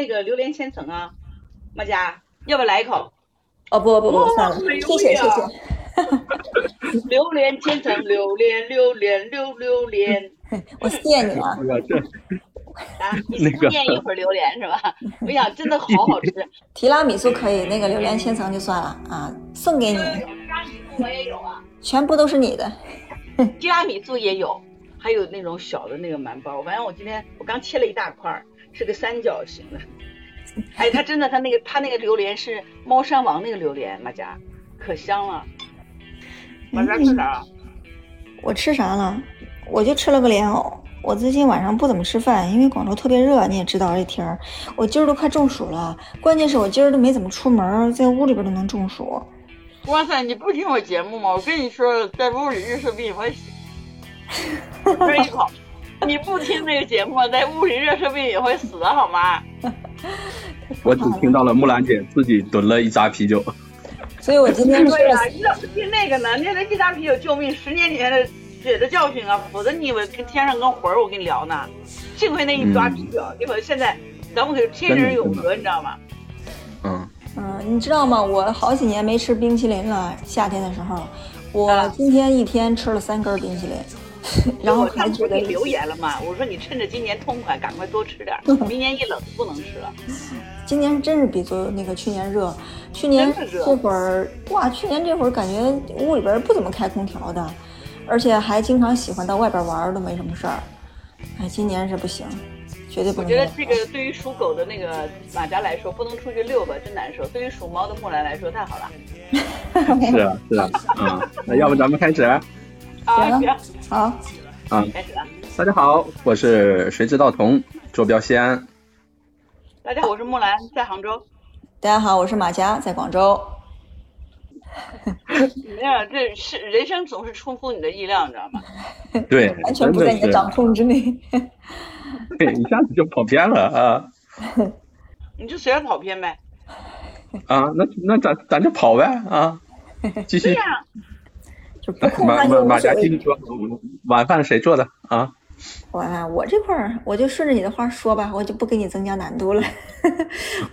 那个榴莲千层啊，马佳，要不要来一口？哦不不不，算了，谢谢谢谢。榴莲千层，榴莲榴莲榴榴莲，我谢你啊。啊，你念一会儿榴莲是吧？我想真的好好吃。提拉米苏可以，那个榴莲千层就算了啊，送给你。提拉米苏我也有啊，全部都是你的。提拉米苏也有，还有那种小的那个馒包。反正我今天我刚切了一大块，是个三角形的。哎，他真的，他那个他那个榴莲是猫山王那个榴莲，马甲，可香了。马甲吃啥？我吃啥了？我就吃了个莲藕。我最近晚上不怎么吃饭，因为广州特别热，你也知道这天儿。我今儿都快中暑了，关键是我今儿都没怎么出门，在屋里边都能中暑。哇塞，你不听我节目吗？我跟你说，在屋里热射病会死。喝一口，你不听这个节目，在屋里热射病也会死好吗？我只听到了木兰姐自己囤了一扎啤酒。所以我今天对了，你怎么听那个呢？那那一扎啤酒救命，十年前的。血的教训啊，否则你以为跟天上跟魂儿我跟你聊呢？幸亏那一抓啤酒，结果现在咱们可天人永隔，你知道吗？嗯嗯，你知道吗？我好几年没吃冰淇淋了，夏天的时候，我今天一天吃了三根冰淇淋，然后还不给留言了嘛？我说你趁着今年痛快，赶快多吃点，明年一冷不能吃了。今年真是比昨那个去年热，去年这会儿哇，去年这会儿感觉屋里边不怎么开空调的。而且还经常喜欢到外边玩，都没什么事儿。哎，今年是不行，绝对不能。我觉得这个对于属狗的那个马甲来说，不能出去遛吧，真难受。对于属猫的木兰来说，太好了。是啊，是啊，嗯，那要不咱们开始？好，好，啊，开始了。大家好，我是谁知道童，坐标西安。大家好，我是木兰，在杭州。大家好，我是马佳，在广州。没有，这是人生总是出乎你的意料，你知道吗？对，完全不在你的掌控之内。对，一下子就跑偏了啊！你就随便跑偏呗。啊，那那咱咱就跑呗啊！继续。马马马甲继续说，晚饭谁做的啊？晚饭我这块儿，我就顺着你的话说吧，我就不给你增加难度了。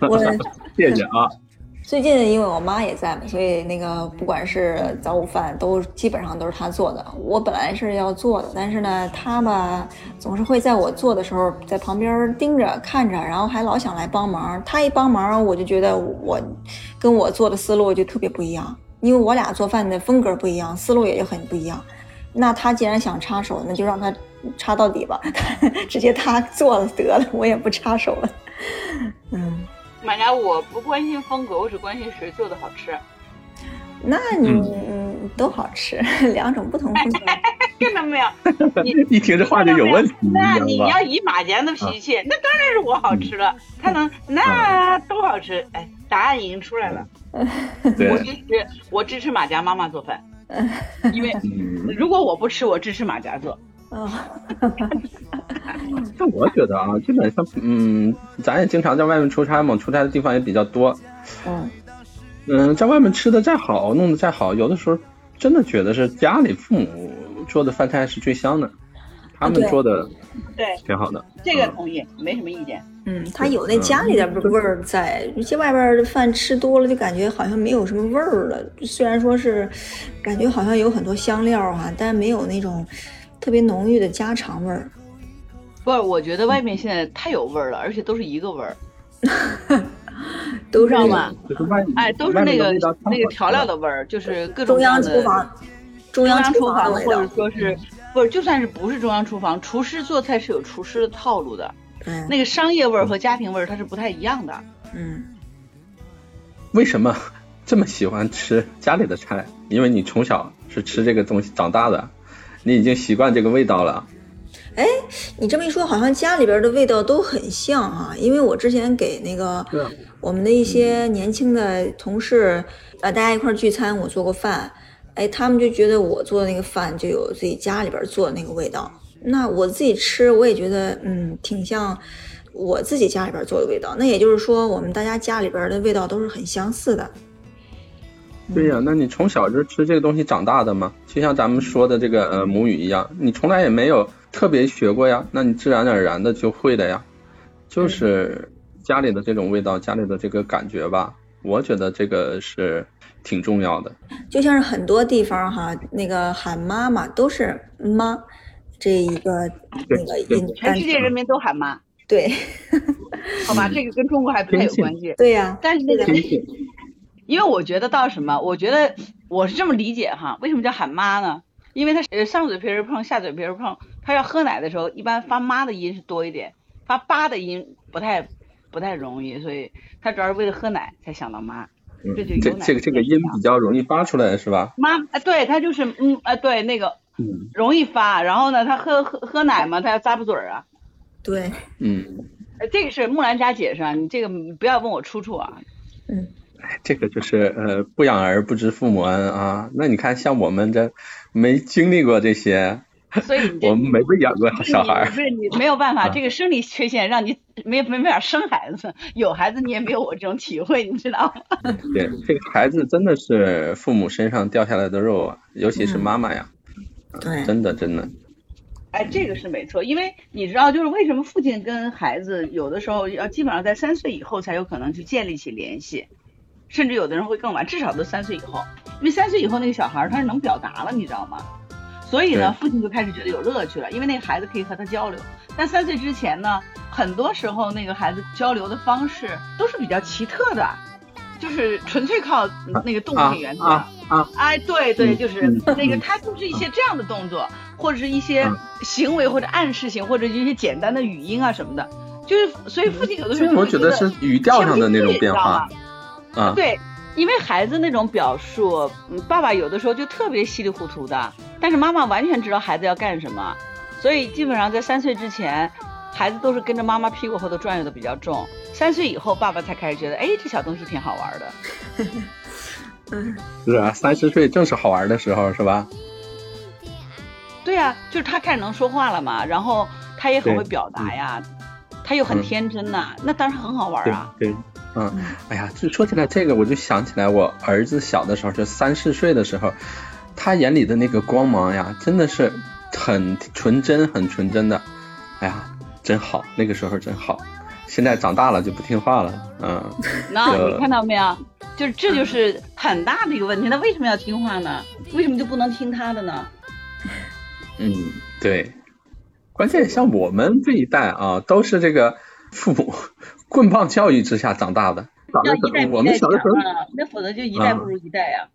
我 谢谢啊。最近因为我妈也在嘛，所以那个不管是早午饭都基本上都是她做的。我本来是要做的，但是呢，她吧总是会在我做的时候在旁边盯着看着，然后还老想来帮忙。她一帮忙，我就觉得我跟我做的思路就特别不一样，因为我俩做饭的风格不一样，思路也就很不一样。那他既然想插手，那就让他插到底吧，直接他做了得了，我也不插手了。嗯。马家，我不关心风格，我只关心谁做的好吃。那你嗯都好吃，两种不同风格。听到没有？你一听这话就有问题。那你要以马甲的脾气，那当然是我好吃了。他能那都好吃。哎，答案已经出来了。我支持，我支持马甲妈妈做饭。因为如果我不吃，我支持马甲做。啊，但我觉得啊，基本上，嗯，咱也经常在外面出差嘛，出差的地方也比较多。嗯，嗯，在外面吃的再好，弄得再好，有的时候真的觉得是家里父母做的饭菜是最香的，他们做的对挺好的。这个同意，没什么意见。嗯，它有那家里的味儿在，有些外边的饭吃多了就感觉好像没有什么味儿了。虽然说是感觉好像有很多香料哈，但没有那种。特别浓郁的家常味儿，不是？我觉得外面现在太有味儿了，而且都是一个味儿，都知道吗？哎，都是那个那个调料的味儿，就是各种中央厨房，中央厨房或者说是不是？就算是不是中央厨房，厨师做菜是有厨师的套路的，那个商业味儿和家庭味儿它是不太一样的。嗯，为什么这么喜欢吃家里的菜？因为你从小是吃这个东西长大的。你已经习惯这个味道了，哎，你这么一说，好像家里边的味道都很像啊。因为我之前给那个我们的一些年轻的同事，呃，大家一块聚餐，我做过饭，哎，他们就觉得我做的那个饭就有自己家里边做的那个味道。那我自己吃，我也觉得，嗯，挺像我自己家里边做的味道。那也就是说，我们大家家里边的味道都是很相似的。对呀，那你从小就吃这个东西长大的吗？就像咱们说的这个呃母语一样，你从来也没有特别学过呀，那你自然而然的就会的呀。就是家里的这种味道，家里的这个感觉吧，我觉得这个是挺重要的。就像是很多地方哈，那个喊妈妈都是妈这一个那个音，全世界人民都喊妈。对，好吧，这个跟中国还不太有关系。对呀，但是那个，因为我觉得到什么，我觉得我是这么理解哈，为什么叫喊妈呢？因为他呃上嘴皮儿碰下嘴皮儿碰，他要喝奶的时候，一般发妈的音是多一点，发爸的音不太不太容易，所以他主要是为了喝奶才想到妈。这就这这个这个音比较容易发出来是吧？妈，哎，对他就是嗯哎对那个容易发，然后呢他喝喝喝奶嘛，他要咂巴嘴儿啊。对，嗯，这个是木兰家解释啊，你这个不要问我出处啊。嗯，哎，这个就是呃，不养儿不知父母恩啊。那你看，像我们这没经历过这些，所以我们没被养过小孩。不是你没有办法，这个生理缺陷让你没没法生孩子，有孩子你也没有我这种体会，你知道吗？对，这个孩子真的是父母身上掉下来的肉啊，尤其是妈妈呀。对，真的真的。哎，这个是没错，因为你知道，就是为什么父亲跟孩子有的时候要基本上在三岁以后才有可能去建立起联系，甚至有的人会更晚，至少都三岁以后，因为三岁以后那个小孩他是能表达了，你知道吗？所以呢，父亲就开始觉得有乐趣了，因为那个孩子可以和他交流。但三岁之前呢，很多时候那个孩子交流的方式都是比较奇特的，就是纯粹靠那个动物语言啊啊！哎，对对，就是那个他就是一些这样的动作。或者是一些行为或者暗示性，或者一些简单的语音啊什么的，就是所以父亲有的时候我觉得是语调上的那种变化啊。对，因为孩子那种表述，爸爸有的时候就特别稀里糊涂的，但是妈妈完全知道孩子要干什么，所以基本上在三岁之前，孩子都是跟着妈妈屁股后头转悠的比较重。三岁以后，爸爸才开始觉得，哎，这小东西挺好玩的。嗯，是啊，三十岁正是好玩的时候，是吧？对呀，就是他开始能说话了嘛，然后他也很会表达呀，他又很天真呐，那当然很好玩啊。对，嗯，哎呀，就说起来这个，我就想起来我儿子小的时候，就三四岁的时候，他眼里的那个光芒呀，真的是很纯真，很纯真的。哎呀，真好，那个时候真好。现在长大了就不听话了，嗯。那你看到没有？就是这就是很大的一个问题。那为什么要听话呢？为什么就不能听他的呢？嗯，对，关键像我们这一代啊，都是这个父母 棍棒教育之下长大的。要一代我们小的时候，那否则就一代不如一代呀。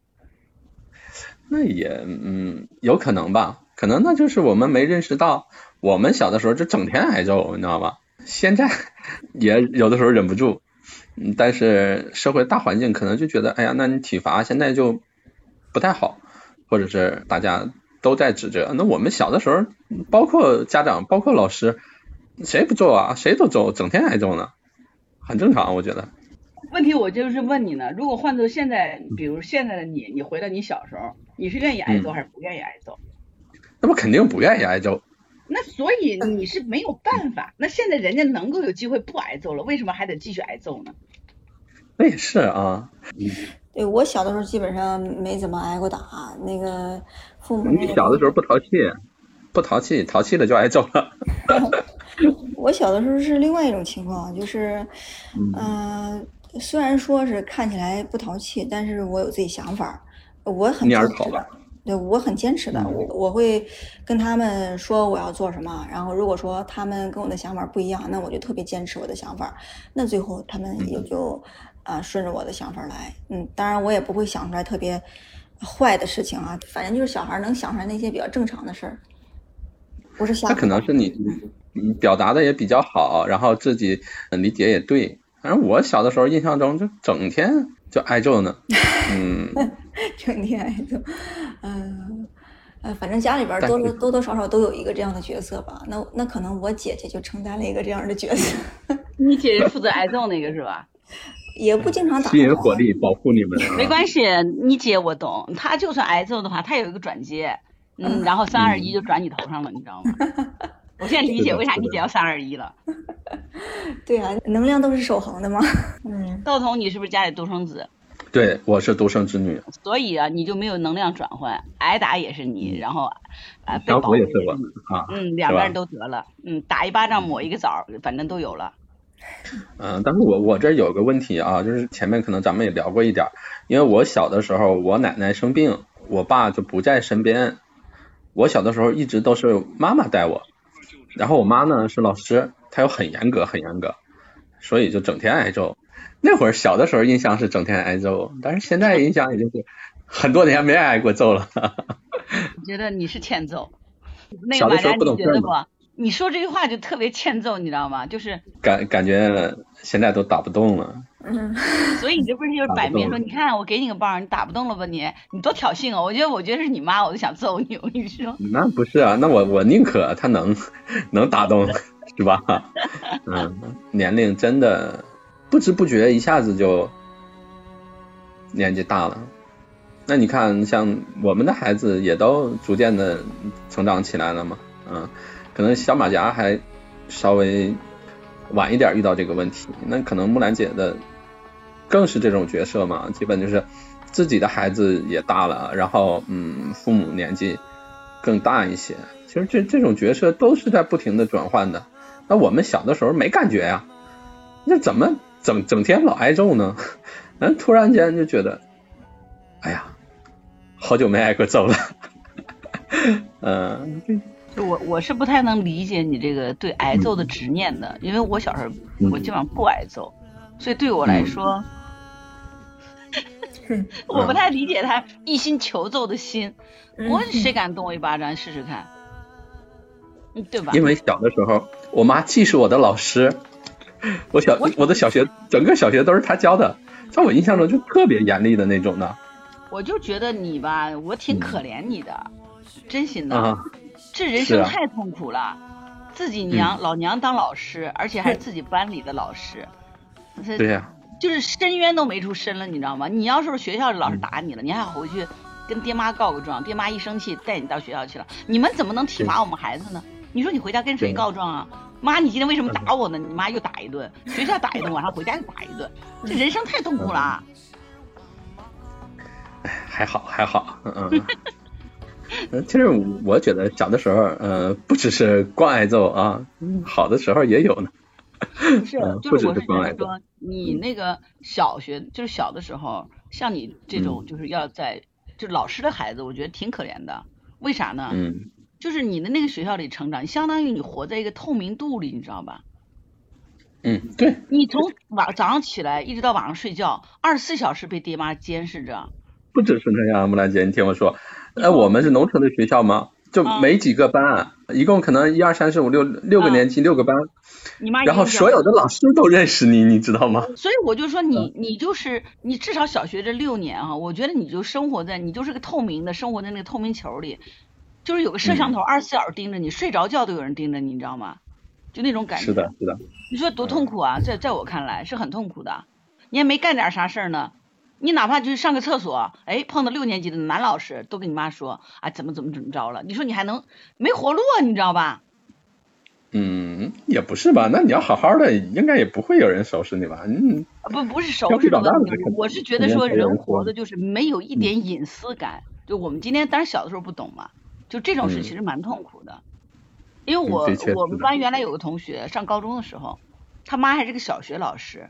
那也嗯，有可能吧，可能那就是我们没认识到，我们小的时候就整天挨揍，你知道吧？现在 也有的时候忍不住，嗯，但是社会大环境可能就觉得，哎呀，那你体罚现在就不太好，或者是大家。都在指责，那我们小的时候，包括家长，包括老师，谁不揍啊？谁都揍，整天挨揍呢，很正常，我觉得。问题我就是问你呢，如果换做现在，比如现在的你，你回到你小时候，你是愿意挨揍还是不愿意挨揍？那不肯定不愿意挨揍。那所以你是没有办法。那现在人家能够有机会不挨揍了，为什么还得继续挨揍呢？那也是啊。对我小的时候基本上没怎么挨过打，那个父母。你小的时候不淘气，不淘气，淘气了就挨揍了。我小的时候是另外一种情况，就是，嗯，虽然说是看起来不淘气，但是我有自己想法，我很坚持的。对，我很坚持的，我我会跟他们说我要做什么，然后如果说他们跟我的想法不一样，那我就特别坚持我的想法，那最后他们也就。啊，顺着我的想法来，嗯，当然我也不会想出来特别坏的事情啊，反正就是小孩能想出来那些比较正常的事儿，不是瞎。那可能是你，你表达的也比较好，然后自己理解也对。反正我小的时候印象中就整天就挨揍呢，嗯，整天挨揍，嗯，呃，反正家里边多多多多少少都有一个这样的角色吧。那那可能我姐姐就承担了一个这样的角色。你姐姐负责挨揍那个是吧？也不经常打，吸引火力保护你们。没关系，你姐我懂，她就算挨揍的话，她有一个转接，嗯，然后三二一就转你头上了，你知道吗？我现在理解为啥你姐要三二一了。对啊，能量都是守恒的嘛。嗯，道童，你是不是家里独生子？对，我是独生子女。所以啊，你就没有能量转换，挨打也是你，然后啊被保也是我啊，嗯，两个人都得了，嗯，打一巴掌抹一个枣，反正都有了。嗯，但是我我这有个问题啊，就是前面可能咱们也聊过一点，因为我小的时候我奶奶生病，我爸就不在身边，我小的时候一直都是妈妈带我，然后我妈呢是老师，她又很严格很严格，所以就整天挨揍。那会儿小的时候印象是整天挨揍，但是现在印象也就是很多年没挨过揍了。我觉得你是欠揍，那小的时候个马丹不懂事儿你觉得不？你说这句话就特别欠揍，你知道吗？就是，感感觉现在都打不动了。嗯，所以你这不是就是摆明说，你看我给你个棒，你打不动了吧你？你多挑衅啊！我觉得，我觉得是你妈，我都想揍你。我跟你说，那不是啊，那我我宁可他能 能打动，是吧？嗯，年龄真的不知不觉一下子就年纪大了。那你看，像我们的孩子也都逐渐的成长起来了嘛，嗯，可能小马甲还稍微晚一点遇到这个问题，那可能木兰姐的更是这种角色嘛，基本就是自己的孩子也大了，然后嗯，父母年纪更大一些。其实这这种角色都是在不停的转换的。那我们小的时候没感觉呀，那怎么整整天老挨揍呢？嗯，突然间就觉得，哎呀，好久没挨过揍了。嗯，就我我是不太能理解你这个对挨揍的执念的，因为我小时候嗯我基本上不挨揍，所以对我来说，我不太理解他一心求揍的心。嗯我谁敢动我一巴掌试试看？嗯，对吧？因为小的时候，我妈既是我的老师，我小我我的小学整个小学都是她教的，在我印象中就特别严厉的那种的我就觉得你吧，我挺可怜你的，真心的。这人生太痛苦了，自己娘、老娘当老师，而且还是自己班里的老师，对呀、就是深渊都没处深了，你知道吗？你要是学校老师打你了，你还回去跟爹妈告个状，爹妈一生气带你到学校去了，你们怎么能体罚我们孩子呢？你说你回家跟谁告状啊？妈，你今天为什么打我呢？你妈又打一顿，学校打一顿，晚上回家又打一顿，这人生太痛苦了。还好还好，嗯嗯。嗯，其实我觉得小的时候，呃，不只是光挨揍啊，嗯好的时候也有呢。不是嗯，就是我是觉得说，你那个小学就是小的时候，像你这嗯种就是要在就老师的孩子，我觉得挺可怜的。为啥呢？嗯就是你的那个学校里成长，相当于你活在一个透明度里，你知道吧？嗯，对，你从晚早上起来一直到晚上睡觉，二十四小时被爹妈监视着。不只是那样，木兰姐，你听我说，呃，我们是农村的学校嘛，就嗯没几个班，一共可能一二三四五六六个嗯年级六个班，你妈然后所有的老师都认识你，你知道吗？所以我就说嗯你你就是你至少小学这六年啊，我觉得你就生活在你就是个透明的生活在那个透明球里，就是有个摄像嗯头二十四小时盯着你，睡着觉都有人盯着你，你知道吗？就那种感觉。是的，是的，你说多痛苦啊！在在我看来是很痛苦的。你也没干点啥事儿呢，你哪怕就是上个厕所，哎，碰到六年级的男老师，都跟你妈说，啊，怎么怎么怎么着了？你说你还能没活路啊？你知道吧？嗯，也不是吧？那你要好好的，应该也不会有人收拾你吧？嗯，啊不不是收拾的问题捣蛋的，肯我是觉得说人活的就是没有一点隐私感。就我们今天当然小的时候不懂嘛，就这种事嗯其实蛮痛苦的。因为我我们班原来有个同学上高中的时候，他妈还是个小学老师，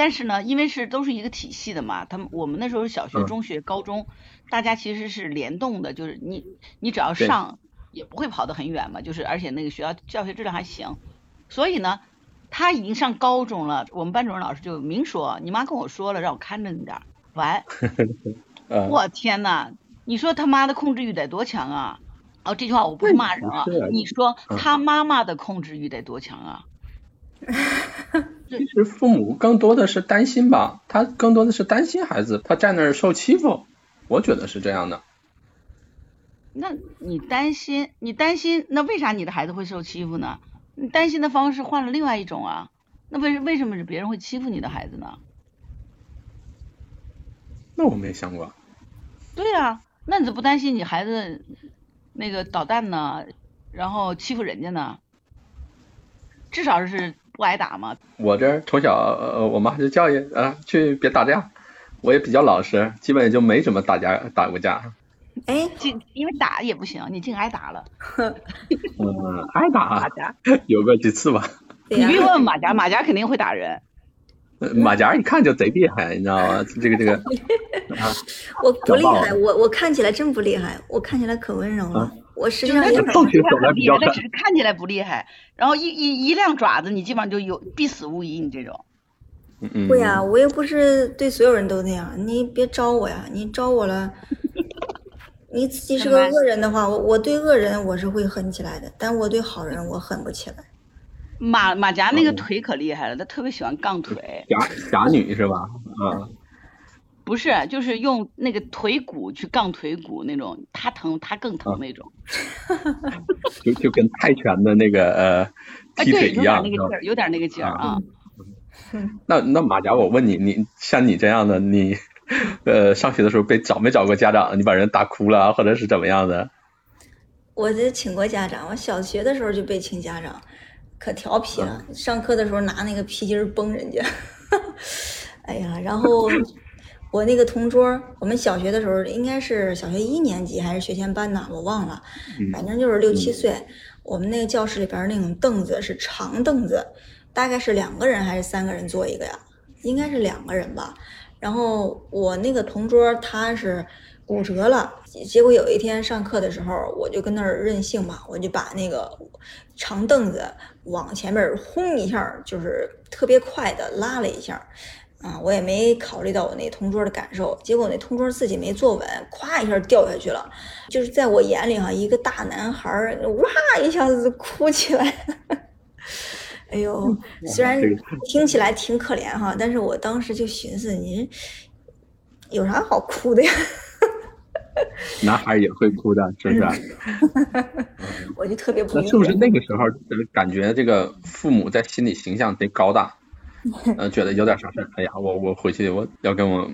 但是呢，因为是都是一个体系的嘛，他们我们那时候是小学、嗯中学、高中，大家其实是联动的，就是你你只要上也不会跑得很远嘛，就是而且那个学校教学质量还行，所以呢，他已经上高中了，我们班主任老师就明说，你妈跟我说了，让我看着你点儿。完，呃，我天呐，你说他妈的控制欲得多强啊！哦，这句话我不是骂人啊你说嗯他妈妈的控制欲得多强啊？其实父母更多的是担心吧，他更多的是担心孩子他在那儿受欺负，我觉得是这样的。那你担心，你担心，那为啥你的孩子会受欺负呢？你担心的方式换了另外一种啊，那为为什么是别人会欺负你的孩子呢？那我没想过，对呀、那你怎么不担心你孩子那个捣蛋呢，然后欺负人家呢？至少是不挨打吗。我这从小呃，我妈就教育啊，去别打架，我也比较老实，基本也就没怎么打架打过架。哎，竟因为打也不行，你竟挨打了。嗯，挨打有过几次吧。你别问马甲，马甲肯定会打人。马甲一看就贼厉害，你知道吗？这个这个，我不厉害，我我看起来真不厉害，我看起来可温柔了。我实际上也斗学手段比较只是看起来不厉害，然后一一一亮爪子，你基本上就有必死无疑。你这种，会呀，我又不是对所有人都那样，你别招我呀，你招我了，你自己是个恶人的话，我我对恶人我是会狠起来的，但我对好人我狠不起来。马马甲那个腿可厉害了，他特别喜欢杠腿。侠侠女是吧？啊，不是，就是用那个腿骨去杠腿骨那种，他疼他更疼那种。就就跟泰拳的那个呃踢腿一样，有点那个劲儿，有点那个劲儿啊。那那马甲，我问你，你像你这样的，你呃上学的时候被找没找过家长？你把人打哭了，或者是怎么样的？我这请过家长，我小学的时候就被请家长。可调皮了，上课的时候拿那个皮筋崩人家，哎呀，然后我那个同桌，我们小学的时候应该是小学一年级还是学前班呢，我忘了，反正就是六七岁。我们那个教室里边那种凳子是长凳子，大概是两个人还是三个人坐一个呀？应该是两个人吧。然后我那个同桌他是。骨折了，结果有一天上课的时候，我就跟那儿任性嘛，我就把那个长凳子往前面轰一下，就是特别快的拉了一下，啊，我也没考虑到我那同桌的感受，结果那同桌自己没坐稳，咵一下掉下去了，就是在我眼里哈，一个大男孩哇一下子哭起来，哎呦，虽然 听起来挺可怜哈，但是我当时就寻思，你有啥好哭的呀？男孩也会哭的，是不是？我就特别不。那是不是那个时候感觉这个父母在心里形象贼高大？呃，觉得有点啥事儿，哎呀，我我回去我要跟我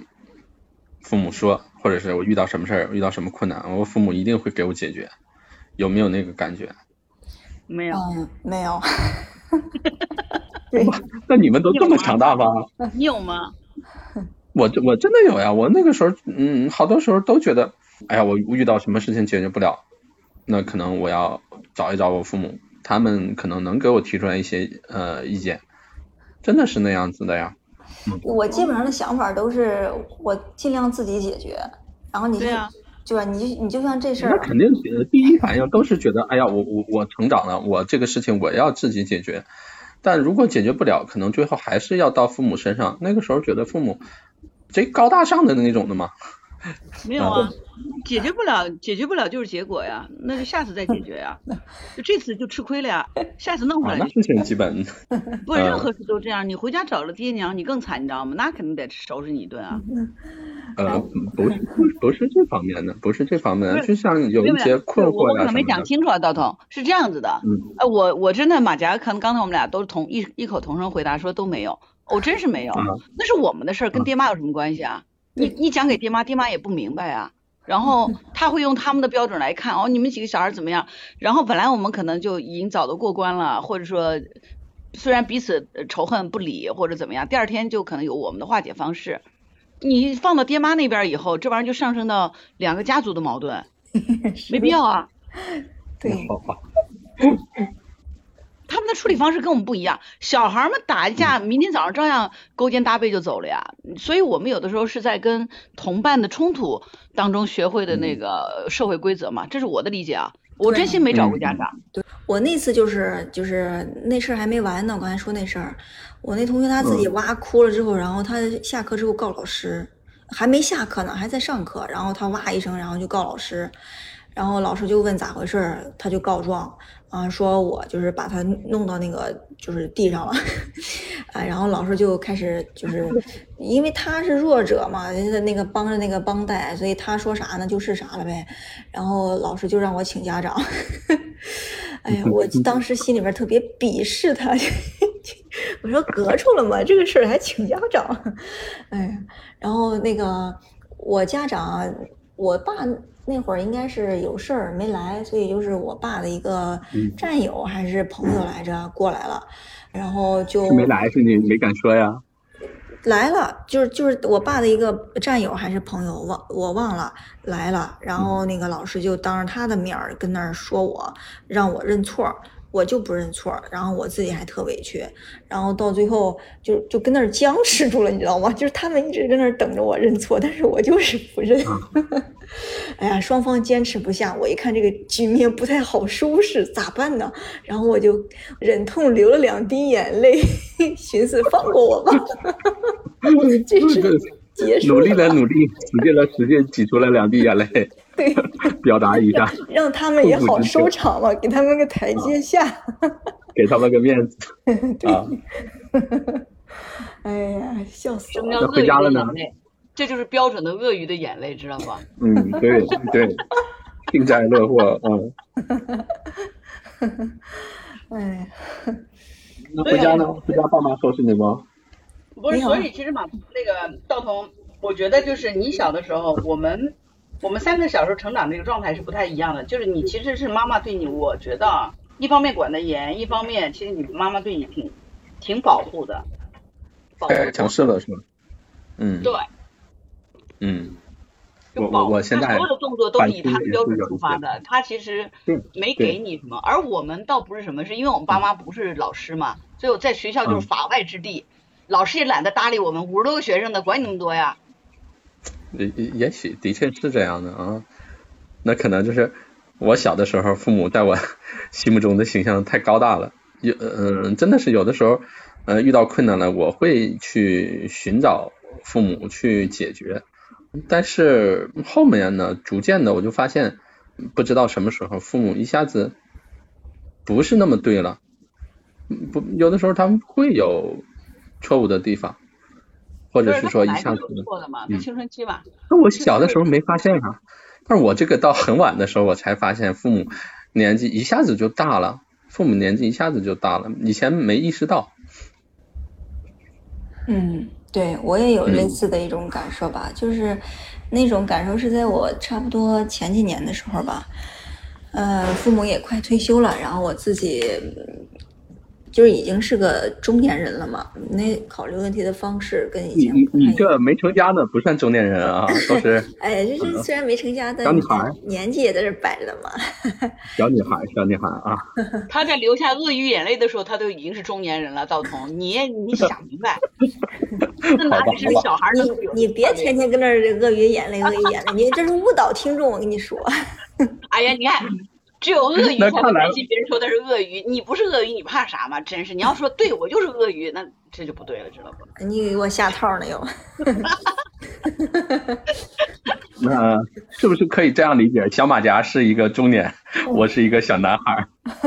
父母说，或者是我遇到什么事儿，遇到什么困难，我父母一定会给我解决。有没有那个感觉？没有，没有。对 那你们都这么强大吗？你有吗？我我真的有呀，我那个时候，嗯，好多时候都觉得，哎呀，我遇到什么事情解决不了，那可能我要找一找我父母，他们可能能给我提出来一些呃意见，真的是那样子的呀。我基本上的想法都是我尽量自己解决，然后你就对吧？你就你就像这事儿，那肯定第一反应都是觉得，哎呀，我我我成长了，我这个事情我要自己解决，但如果解决不了，可能最后还是要到父母身上。那个时候觉得父母。贼高大上的那种的吗？没有啊，解决不了，解决不了就是结果呀，那就下次再解决呀。就这次就吃亏了呀，下次弄回来。那事情基本 不，任何事都这样。你回家找了爹娘，你更惨，你知道吗？那肯定得收拾你一顿啊。呃，不是，不是这方面的，不是这方面的，就像有一些困惑呀我可能没讲清楚啊，道童是这样子的。嗯。呃，我我真的马甲，可能刚才我们俩都是同一一口同声回答说都没有。我真是没有，那是我们的事儿，跟爹妈有什么关系啊？你你讲给爹妈，爹妈也不明白啊。然后 他会用他们的标准来看，哦，你们几个小孩怎么样？然后本来我们可能就已经早都过关了，或者说虽然彼此仇恨不理或者怎么样，第二天就可能有我们的化解方式。你放到爹妈那边以后，这玩意儿就上升到两个家族的矛盾，没必要啊。对。他们的处理方式跟我们不一样，小孩们打一架，明天早上照样勾肩搭背就走了呀。所以我们有的时候是在跟同伴的冲突当中学会的那个社会规则嘛，这是我的理解啊。我真心没找过家长。对，我那次就是就是那事儿还没完呢，我刚才说那事儿，我那同学他自己哇哭了之后，然后他下课之后告老师，还没下课呢，还在上课，然后他哇一声，然后就告老师，然后老师就问咋回事，他就告状。啊，说我就是把他弄到那个就是地上了，啊，然后老师就开始就是，因为他是弱者嘛，人家那个帮着那个帮带，所以他说啥呢就是啥了呗。然后老师就让我请家长，哎呀，我 当时心里边特别鄙视他，我说隔出了嘛，这个事儿还请家长，哎呀，然后那个我家长，我爸。那会儿应该是有事儿没来，所以就是我爸的一个战友还是朋友来着过来了，然后就没来是你没敢说呀？来了，就是就是我爸的一个战友还是朋友忘我忘了来了，然后那个老师就当着他的面儿跟那儿说我，让我认错。我就不认错，然后我自己还特委屈，然后到最后就就跟那儿僵持住了，你知道吗？就是他们一直在那儿等着我认错，但是我就是不认。哎呀，双方坚持不下，我一看这个局面不太好收拾，咋办呢？然后我就忍痛流了两滴眼泪，寻思放过我吧。这是结束。努力了努力，使劲了使劲，挤出来两滴眼泪，对，表达一下，让他们也好收场了，给他们个台阶下，给他们个面子啊。哎呀，笑死了！那回家了呢？这就是标准的鳄鱼的眼泪，知道吧？嗯，对对，幸灾乐祸，嗯。哎，那回家呢？回家爸妈收拾你吗？不是，所以其实嘛，那个道童，我觉得就是你小的时候，我们我们三个小时候成长那个状态是不太一样的。就是你其实是妈妈对你，我觉得一方面管得严，一方面其实你妈妈对你挺挺保护的，保护强势了是吗？嗯，对。嗯，我我我现在所有的动作都是以他的标准出发的，他其实没给你什么，而我们倒不是什么，是因为我们爸妈不是老师嘛，所以我在学校就是法外之地，老师也懒得搭理我们，五十多个学生的，管你那么多呀。也也许的确是这样的啊，那可能就是我小的时候，父母在我 心目中的形象太高大了，有嗯，真的是有的时候，呃，遇到困难了，我会去寻找父母去解决。但是后面呢，逐渐的我就发现，不知道什么时候父母一下子不是那么对了，不有的时候他们会有错误的地方，或者是说一下子错的嘛，青春期吧。那我小的时候没发现啊，但是我这个到很晚的时候我才发现，父母年纪一下子就大了，父母年纪一下子就大了，以前没意识到。嗯。对我也有类似的一种感受吧，就是那种感受是在我差不多前几年的时候吧，呃，父母也快退休了，然后我自己。就是已经是个中年人了嘛，那考虑问题的方式跟以前你你这没成家呢，不算中年人啊，都是哎，就是虽然没成家，但小女孩年纪也在这摆着呢嘛。小女孩，小女孩啊。她在流下鳄鱼眼泪的时候，她都已经是中年人了。道童，你你想明白？那哪里是小孩你你别天天跟那鳄鱼眼泪鳄鱼眼泪，你这是误导听众，我跟你说。哎呀，你看。只有鳄鱼才会担心别人说他是鳄鱼，你不是鳄鱼，你怕啥嘛？真是，你要说对我就是鳄鱼，那这就不对了，知道不？你给我下套呢又。那是不是可以这样理解？小马甲是一个中年，我是一个小男孩。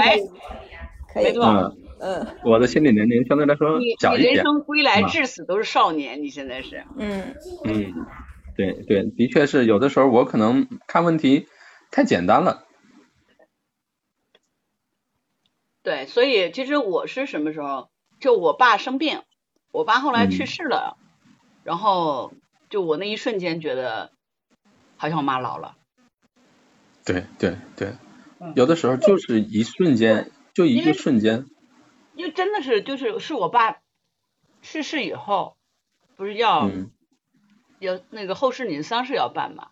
哎，可以。嗯嗯，我的心理年龄相对来说小一点。人生归来至死都是少年，你现在是。嗯嗯，对对，的确是有的时候我可能看问题太简单了。对，所以其实我是什么时候？就我爸生病，我爸后来去世了，然后就我那一瞬间觉得，好像我妈老了。对对对，有的时候就是一瞬间，就一个瞬间。因为真的是，就是是我爸去世以后，不是要要那个后事你的丧事要办嘛？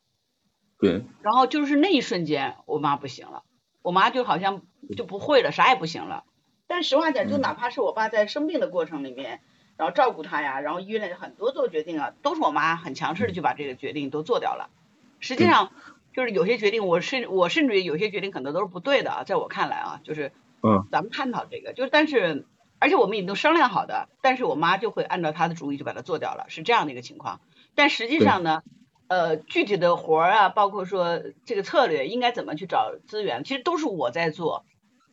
对。然后就是那一瞬间，我妈不行了，我妈就好像。就不会了，啥也不行了。但实话讲，就哪怕是我爸在生病的过程里面，然后照顾他呀，然后医院里很多做决定啊，都是我妈很强势的就把这个决定都做掉了。实际上，就是有些决定，我甚我甚至于有些决定可能都是不对的啊，在我看来啊，就是嗯，咱们探讨这个，就是但是而且我们已经都商量好的，但是我妈就会按照她的主意就把它做掉了，是这样的一个情况。但实际上呢？呃，具体的活儿啊，包括说这个策略应该怎么去找资源，其实都是我在做。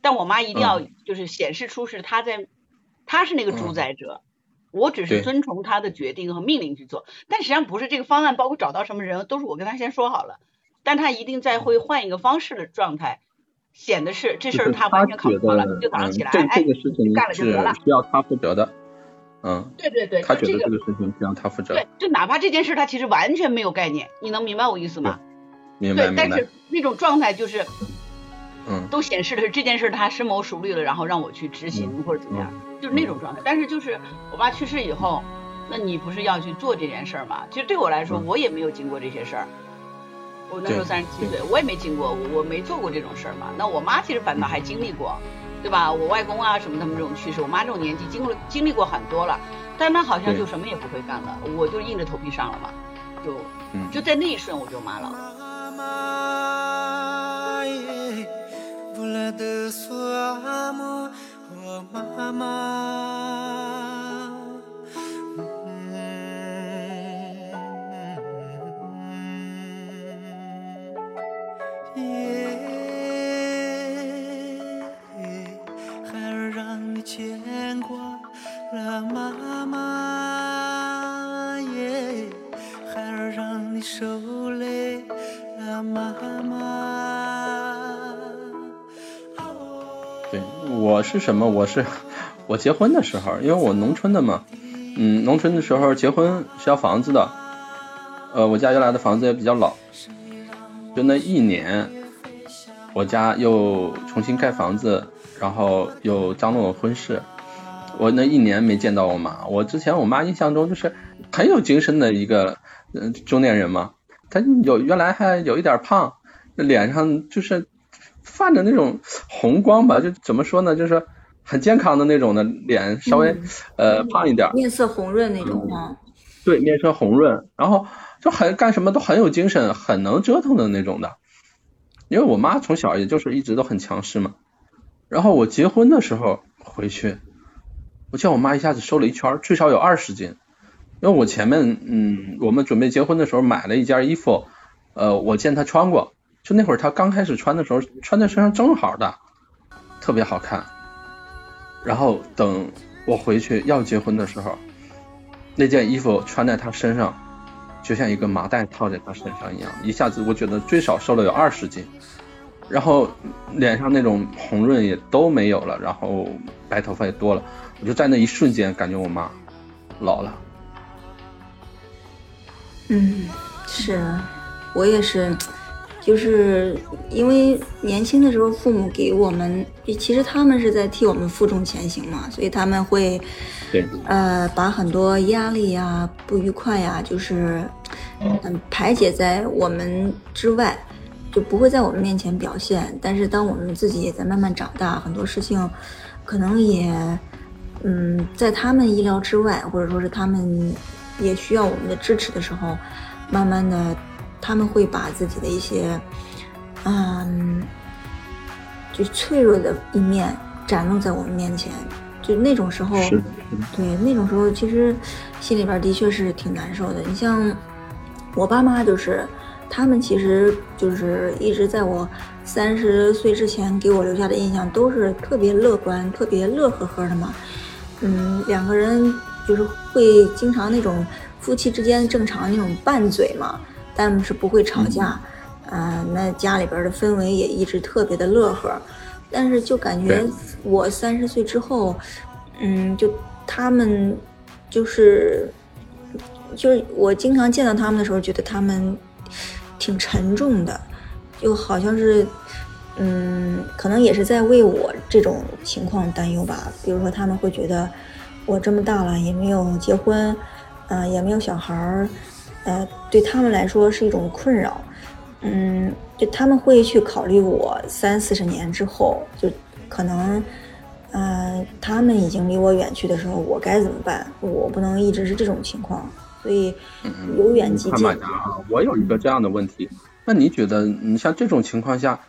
但我妈一定要就是显示出是她在，她是那个主宰者，我只是遵从她的决定和命令去做。但实际上不是这个方案，包括找到什么人都是我跟她先说好了。但她一定在会换一个方式的状态，显得是这事儿她完全考虑好了，就早上起来哎，干了就得了。需要她负责的，嗯，对对对，他觉得这个事情需要他负责。对，就哪怕这件事他其实完全没有概念，你能明白我意思吗？明白。对，但是那种状态就是。嗯，都显示的是这件事他深谋熟虑了，然后让我去执行或者怎么样，就是那种状态。但是就是我爸去世以后，那你不是要去做这件事儿吗？其实对我来说，我也没有经过这些事儿，我那时候三十七岁，我也没经过，我我没做过这种事儿嘛。那我妈其实反倒还经历过，对吧？我外公啊什么他们这种去世，我妈这种年纪经过经历过很多了，但她好像就什么也不会干了，我就硬着头皮上了嘛，就就在那一瞬我就妈妈，耶，孩儿让你受累了。我是什么？我是我结婚的时候，因为我农村的嘛，嗯，农村的时候结婚是要房子的，呃，我家原来的房子也比较老，就那一年，我家又重新盖房子，然后又张罗婚事，我那一年没见到我妈。我之前我妈印象中就是很有精神的一个嗯中年人嘛，她有原来还有一点胖，脸上就是。泛着那种红光吧，就怎么说呢，就是很健康的那种的脸，稍微呃胖一点，面色红润那种吗？对，面色红润，然后就很干什么都很有精神，很能折腾的那种的。因为我妈从小也就是一直都很强势嘛。然后我结婚的时候回去，我见我妈一下子瘦了一圈，最少有二十斤。因为我前面嗯，我们准备结婚的时候买了一件衣服，呃，我见她穿过。就那会儿，她刚开始穿的时候，穿在身上正好的，特别好看。然后等我回去要结婚的时候，那件衣服穿在她身上，就像一个麻袋套在她身上一样，一下子我觉得最少瘦了有二十斤。然后脸上那种红润也都没有了，然后白头发也多了。我就在那一瞬间感觉我妈老了。嗯，是我也是。就是因为年轻的时候，父母给我们，其实他们是在替我们负重前行嘛，所以他们会，对，呃，把很多压力呀、不愉快呀，就是嗯排解在我们之外，就不会在我们面前表现。但是当我们自己也在慢慢长大，很多事情可能也嗯在他们意料之外，或者说是他们也需要我们的支持的时候，慢慢的。他们会把自己的一些，嗯，就脆弱的一面展露在我们面前，就那种时候，对那种时候，其实心里边的确是挺难受的。你像我爸妈，就是他们其实就是一直在我三十岁之前给我留下的印象都是特别乐观、特别乐呵呵的嘛。嗯，两个人就是会经常那种夫妻之间正常那种拌嘴嘛。但是不会吵架，嗯，那家里边的氛围也一直特别的乐呵，但是就感觉我三十岁之后，嗯，就他们就是就是我经常见到他们的时候，觉得他们挺沉重的，就好像是，嗯，可能也是在为我这种情况担忧吧。比如说他们会觉得我这么大了也没有结婚，嗯，也没有小孩儿。呃，对他们来说是一种困扰，嗯，就他们会去考虑我三四十年之后，就可能，呃，他们已经离我远去的时候，我该怎么办？我不能一直是这种情况，所以由远及近。我有一个这样的问题，那你觉得，你像这种情况下，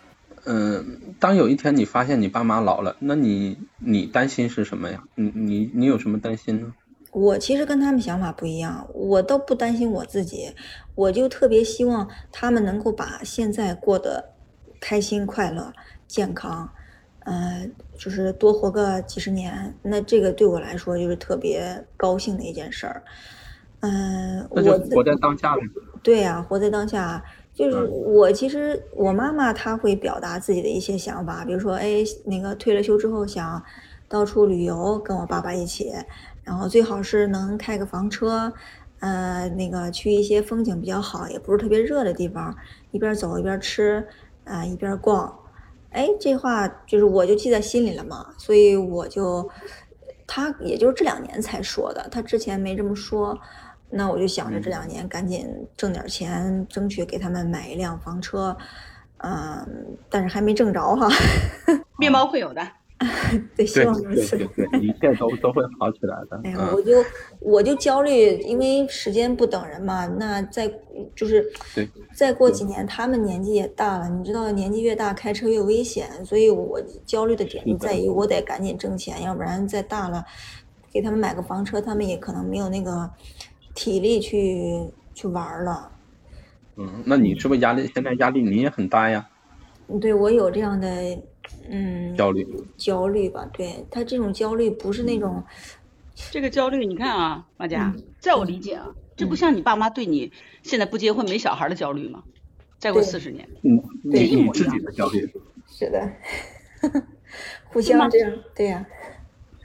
嗯，当有一天你发现你爸妈老了，那你你担心是什么呀？你你你有什么担心呢？我其实跟他们想法不一样，我倒不担心我自己，我就特别希望他们能够把现在过得开心、快乐、健康，呃，就是多活个几十年，那这个对我来说就是特别高兴的一件事儿。嗯，我活在当下对呀，活在当下，就是我其实我妈妈她会表达自己的一些想法，比如说，哎，那个退了休之后想到处旅游，跟我爸爸一起。然后最好是能开个房车，呃，那个去一些风景比较好，也不是特别热的地方，一边走一边吃，啊，一边逛。哎，这话就是我就记在心里了嘛，所以我就，他也就是这两年才说的，他之前没这么说。那我就想着这两年赶紧挣点钱，争取给他们买一辆房车，嗯，但是还没挣着哈。面包会有的。对，希望如此。对对对，一切都都会好起来的。哎呀，嗯我就我就焦虑，因为时间不等人嘛。那再就是对再过几年，他们年纪也大了，你知道，年纪越大开车越危险，所以我焦虑的点就在于我得赶紧挣钱，要不然再大了，给他们买个房车，他们也可能没有那个体力去去玩儿了。嗯，那你是不是压力现在压力你也很大呀？对我有这样的嗯焦虑。焦虑吧，对他这种焦虑不是那种这个焦虑，你看啊，马佳嗯，在我理解啊，这不像你爸妈对你现在不结婚没小孩的焦虑吗？再过四十年，嗯，对你你自一模一样己的焦虑。是的，互相这样，对呀、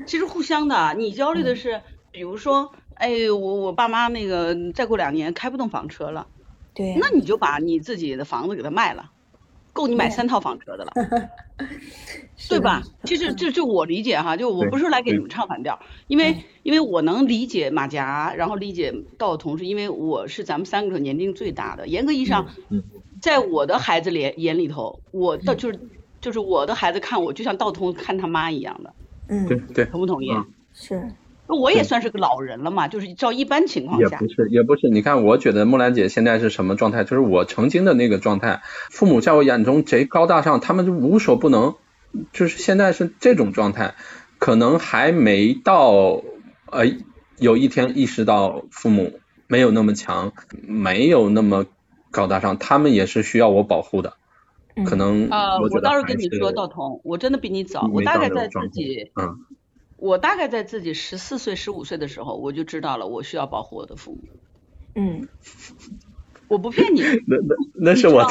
其实互相的。啊你焦虑的是，比如说，哎，我我爸妈那个再过两年开不动房车了，对呀、那你就把你自己的房子给他卖了，够你买三套房车的了。对吧？其实这就我理解哈，就我不是来给你们唱反调，因为嗯因为我能理解马甲，然后理解道同，是因为我是咱们三个里年龄最大的，严格意义上，嗯在我的孩子眼眼里头，我的就是就是我的孩子看我就像道童看他妈一样的，嗯，对对，同不同意？嗯是，那我也算是个老人了嘛，就是照一般情况下也不，是，也不是。你看，我觉得木兰姐现在是什么状态？就是我曾经的那个状态，父母在我眼中贼高大上，他们就无所不能，就是现在是这种状态，可能还没到呃有一天意识到父母没有那么强，没有那么高大上，他们也是需要我保护的。嗯可能呃，我觉得我倒是跟你说，道童，我真的比你早，我大概在自己，嗯，我大概在自己十四岁、十五岁的时候，我就知道了，我需要保护我的父母，嗯，我不骗你。那那那是我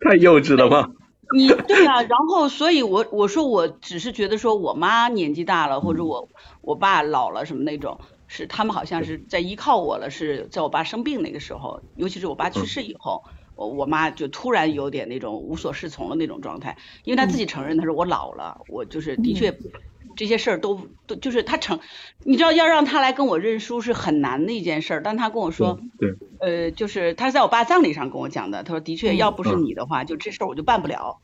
太幼稚了吗？你对啊、然后所以我我说我只是觉得说我妈年纪大了，或者我我爸老了什么那种，是他们好像是在依靠我了，是在我爸生病那个时候，尤其是我爸去世以后，我我妈就突然有点那种无所适从的那种状态，因为她自己承认，她说我老了，我就是的确这些事儿都都就是他承，你知道要让他来跟我认输是很难的一件事儿，但他跟我说。对，呃，就是他在我爸葬礼上跟我讲的，他说的确，嗯要不是嗯你的话，就这事儿我就办不了，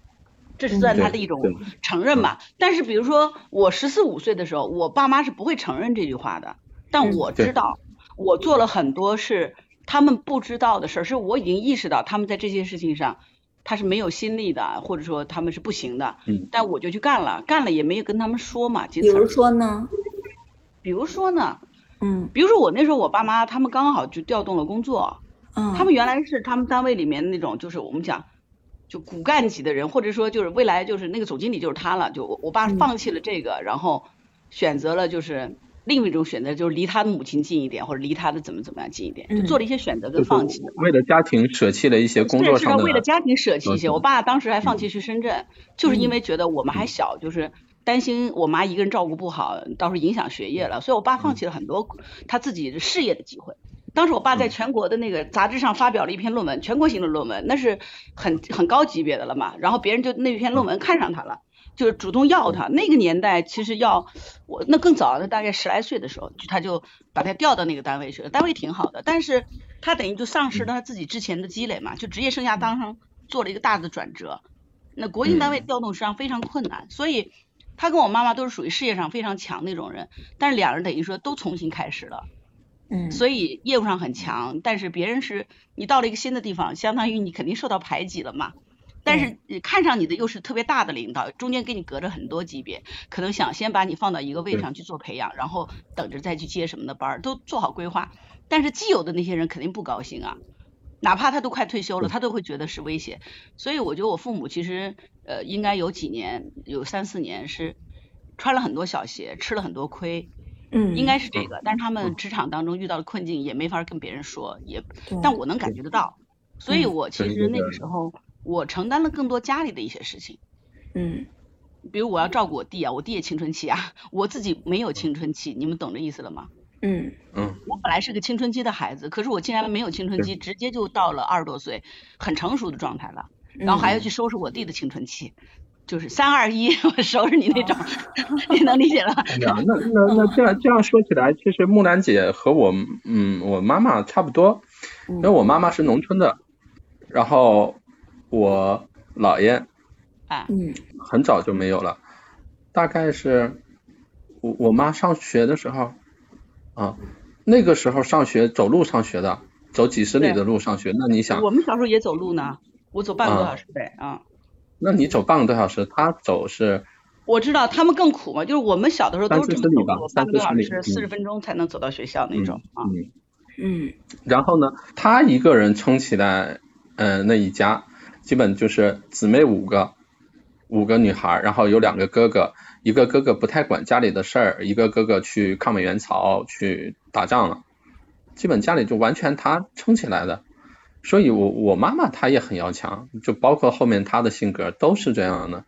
这是嗯算他的一种承认吧。但是比如说我十四五岁的时候，我爸妈是不会承认这句话的，但嗯我知道我做了很多是他们不知道的事儿，是我已经意识到他们在这些事情上他是没有心力的，或者说他们是不行的，嗯但我就去干了，干了也没有跟他们说嘛，几比如。说呢，比如说呢，嗯比如说我那时候我爸妈他们刚好就调动了工作。嗯，他们原来是他们单位里面那种，就是我们讲，就骨干级的人，或者说就是未来就是那个总经理就是他了。就我我爸嗯放弃了这个，然后选择了就是另一种选择，就是离他的母亲近一点，或者离他的怎么怎么样近一点，就嗯做了一些选择跟放弃。为了家庭舍弃了一些工作上的。为了家庭舍弃一些。嗯我爸当时还放弃去深圳，就是因为觉得我们还小，就是担心我妈一个人照顾不好，到时候影响学业了，所以我爸放弃了很多他自己事业的机会。当时我爸在全国的那个杂志上发表了一篇论文，全国性的论文，那是很很高级别的了嘛。然后别人就那篇论文看上他了，就是主动要他。那个年代其实要我那更早，那大概十来岁的时候，他就把他调到那个单位去了，单位挺好的，但是他等于就丧失了他自己之前的积累嘛，就职业生涯当中做了一个大的转折。那国营单位调动实际上非常困难，所以他跟我妈妈都是属于事业上非常强那种人，但是两人等于说都重新开始了。嗯，所以业务上很强，但是别人是你到了一个新的地方，相当于你肯定受到排挤了嘛。但是呃看上你的又是特别大的领导，中间给你隔着很多级别，可能想先把你放到一个位上去做培养，然后等着再去接什么的班儿，都做好规划。但是既有的那些人肯定不高兴啊，哪怕他都快退休了，他都会觉得是威胁。所以我觉得我父母其实呃应该有几年，有三四年是穿了很多小鞋，吃了很多亏，嗯，应该是这个，但是他们。职场当中遇到的困境也没法跟别人说，也，但我能感觉得到，所以嗯。我其实那个时候我承担了更多家里的一些事情，嗯。比如我要照顾我弟啊，我弟也青春期啊，我自己没有青春期，你们懂这意思了吗？嗯。嗯。我本来是个青春期的孩子，可是我竟然没有青春期，直接就到了二十多岁，很成熟的状态了，然后还要去收拾我弟的青春期，就是三二一，我收拾你那种，你能理解了？哎呀，那那那这样这样说起来，其实木兰姐和我嗯我妈妈差不多，因为我妈妈是农村的，然后我姥爷啊，嗯很早就没有了，大概是我我妈上学的时候啊，那个时候上学走路上学的，走几十里的路上学，那你想，我们小时候也走路呢，我走半个多小时呗啊。那你走半个多小时，他走是我知道他们更苦嘛，就是我们小的时候都是这么走路，半个多小时，四十分钟才能走到学校那种啊。嗯，嗯。然后呢，他一个人撑起来，嗯、那一家基本就是姊妹五个，五个女孩，然后有两个哥哥，一个哥哥不太管家里的事儿，一个哥哥去抗美援朝去打仗了，基本家里就完全她撑起来的。所以我我妈妈她也很要强，就包括后面她的性格都是这样的。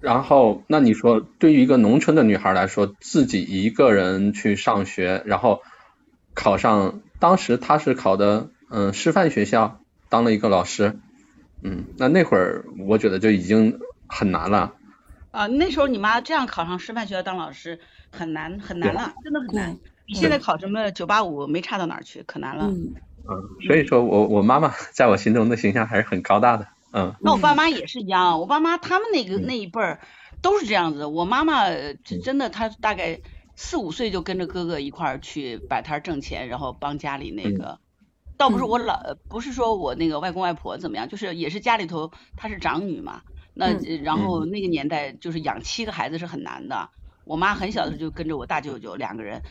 然后，那你说，对于一个农村的女孩来说，自己一个人去上学，然后考上，当时她是考的嗯师范学校，当了一个老师，嗯，那那会儿我觉得就已经很难了，啊，那时候你妈这样考上师范学校当老师很难很难了，真的很难现在考什么九八五没差到哪儿去，可难了。嗯嗯，所以说我我妈妈 在我心中的形象还是很高大的，嗯那我爸妈也是一样，我爸妈他们那个嗯那一辈儿都是这样子。我妈妈呃真真的，她大概四五岁就跟着哥哥一块儿去摆摊儿挣钱，然后帮家里那个。倒不是我老，呃不是说我那个外公外婆怎么样，就是也是家里头她是长女嘛，那然后那个年代就是养七个孩子是很难的。我妈很小的时候就跟着我大舅舅两个人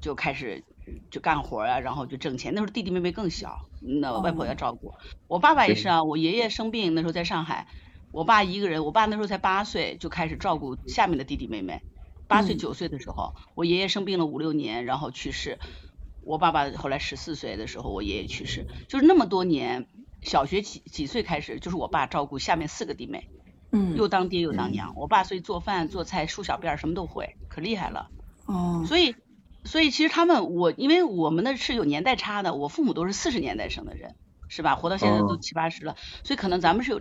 就开始就干活啊，然后就挣钱。那时候弟弟妹妹更小，那外婆要照顾。我爸爸也是啊，我爷爷生病那时候在上海，我爸一个人，我爸那时候才八岁就开始照顾下面的弟弟妹妹。八岁嗯九岁的时候，我爷爷生病了五六年，然后去世。我爸爸后来十四岁的时候，我爷爷去世，就是那么多年，小学几几岁开始，就是我爸照顾下面四个弟妹，嗯又当爹又当娘。我爸所以做饭做菜梳小辫儿什么都会，可厉害了。哦所以，所以其实他们我因为我们那是有年代差的，我父母都是四十年代生的人，是吧？活到现在都哦七八十了，所以可能咱们是有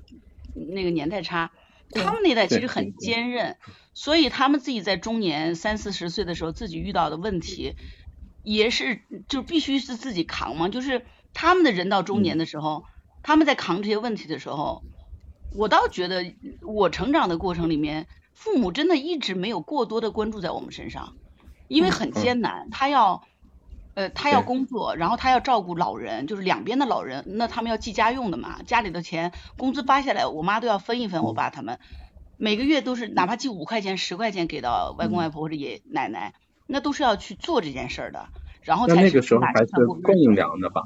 那个年代差。他们那代其实很坚韧，所以他们自己在中年三四十岁的时候，自己遇到的问题，也是就必须是自己扛嘛。就是他们的人到中年的时候，他们在扛这些问题的时候，我倒觉得我成长的过程里面，父母真的一直没有过多的关注在我们身上，因为很艰难，他要。呃，他要工作，然后他要照顾老人，就是两边的老人，那他们要寄家用的嘛，家里的钱工资发下来，我妈都要分一分，我爸他们每个月都是哪怕寄五块钱、十块钱给到外公外婆或者爷爷奶奶，那都是要去做这件事儿的，然后才是那那个时候还是供应粮的吧，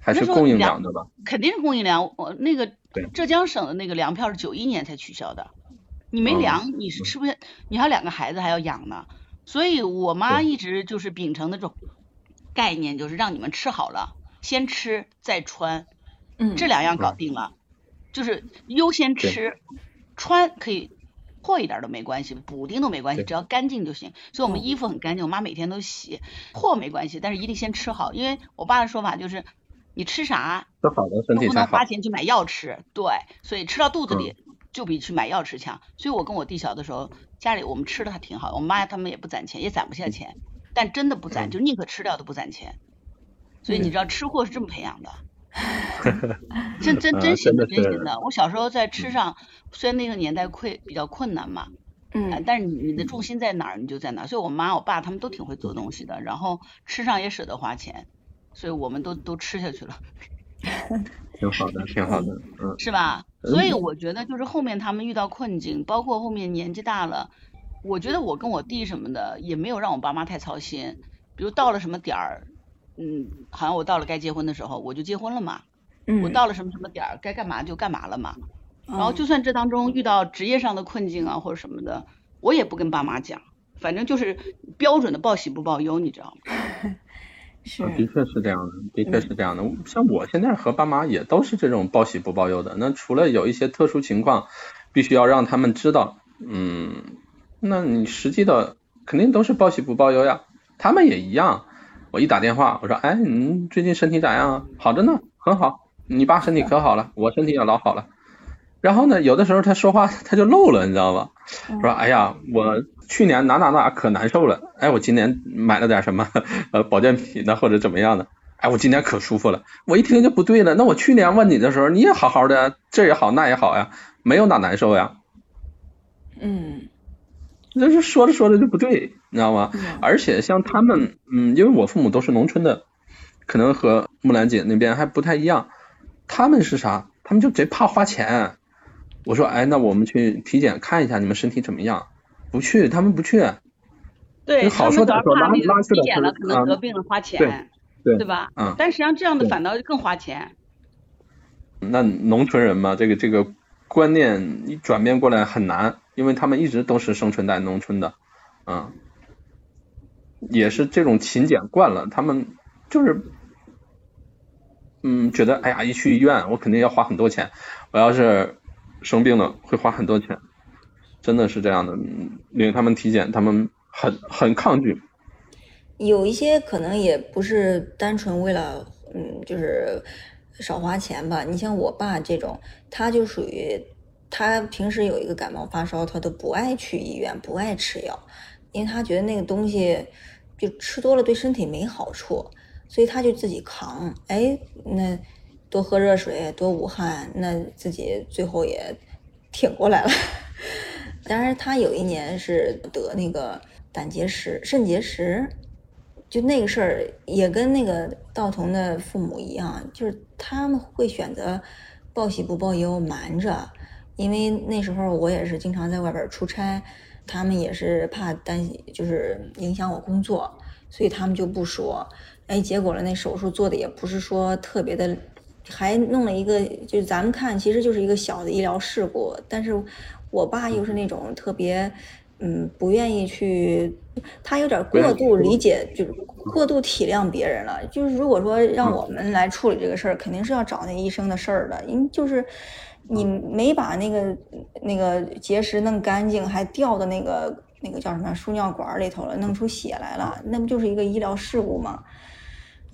还那是供应粮粮的吧，肯定是供应粮。我那个浙江省的那个粮票是九一年才取消的，你没哦粮你是吃不下，你还有两个孩子还要养呢，所以我妈一直就是秉承那种概念，就是让你们吃好了，先吃再穿，嗯。这两样搞定了，就是优先吃，穿可以破一点都没关系，补丁都没关系，只要干净就行。所以我们嗯衣服很干净，我妈每天都洗，破没关系，但是一定先吃好，因为我爸的说法就是，你吃啥吃好的身体才好都不能花。钱去买药吃，对，所以吃到肚子里嗯就比去买药吃强。所以我跟我弟小的时候，家里我们吃的还挺好，我妈他们也不攒钱，也攒不下钱，但真的不攒，嗯就宁可吃掉都不攒钱。所以你知道吃货是这么培养的，真真呃真行的真的是真心的。我小时候在吃上，虽然那个年代困比较困难嘛，呃嗯但是你你的重心在哪儿，你就在哪儿。所以我妈我爸他们都挺会做东西的，然后吃上也舍得花钱，所以我们都都吃下去了。挺好的，挺好的，嗯，是吧？嗯所以我觉得就是后面他们遇到困境，包括后面年纪大了，我觉得我跟我弟什么的也没有让我爸妈太操心。比如到了什么点儿，嗯，好像我到了该结婚的时候，我就结婚了嘛。嗯，我到了什么什么点儿，该干嘛就干嘛了嘛。然后嗯就算这当中遇到职业上的困境啊或者什么的，我也不跟爸妈讲，反正就是标准的报喜不报忧，你知道吗？是啊的确是这样的，的确是这样的。像我现在和爸妈也都是这种报喜不报忧的。那除了有一些特殊情况，必须要让他们知道，嗯，那你实际的肯定都是报喜不报忧呀。他们也一样。我一打电话，我说，哎，你最近身体咋样啊？好着呢，很好。你爸身体可好了，我身体也老好了。然后呢，有的时候他说话他就漏了，你知道吧？说哎呀，我去年哪哪哪可难受了，哎，我今年买了点什么保健品呢，或者怎么样的，哎，我今年可舒服了。我一听就不对了，那我去年问你的时候，你也好好的，这也好那也好呀，没有哪难受呀。嗯，那是说着说着就不对，你知道吗？而且像他们，嗯，因为我父母都是农村的，可能和木兰姐那边还不太一样。他们是啥？他们就贼怕花钱。我说，哎，那我们去体检看一下你们身体怎么样？不去，他们不去。对，好说歹说，拉拉去了，体检了可能得病了花钱，对对吧？嗯。但实际上这样的反倒更花钱。那农村人嘛，这个这个观念一转变过来很难。因为他们一直都是生存在农村的，嗯，也是这种勤俭惯了，他们就是，嗯，觉得哎呀，一去医院我肯定要花很多钱，我要是生病了会花很多钱，真的是这样的，领他们体检，他们很很抗拒。有一些可能也不是单纯为了，嗯，就是少花钱吧。你像我爸这种，他就属于。他平时有一个感冒发烧，他都不爱去医院，不爱吃药，因为他觉得那个东西就吃多了对身体没好处，所以他就自己扛。哎，那多喝热水，多捂汗，那自己最后也挺过来了。当然，他有一年是得那个胆结石、肾结石，就那个事儿也跟那个道童的父母一样，就是他们会选择报喜不报忧，瞒着。因为那时候我也是经常在外边出差，他们也是怕担心，就是影响我工作，所以他们就不说。哎，结果了，那手术做的也不是说特别的，还弄了一个，就是咱们看其实就是一个小的医疗事故。但是我爸又是那种特别，嗯，不愿意去，他有点过度理解，就是过度体谅别人了。就是如果说让我们来处理这个事儿，肯定是要找那医生的事儿的，因为就是。你没把那个那个结石弄干净，还掉到那个那个叫什么输尿管里头了，弄出血来了，那不就是一个医疗事故吗？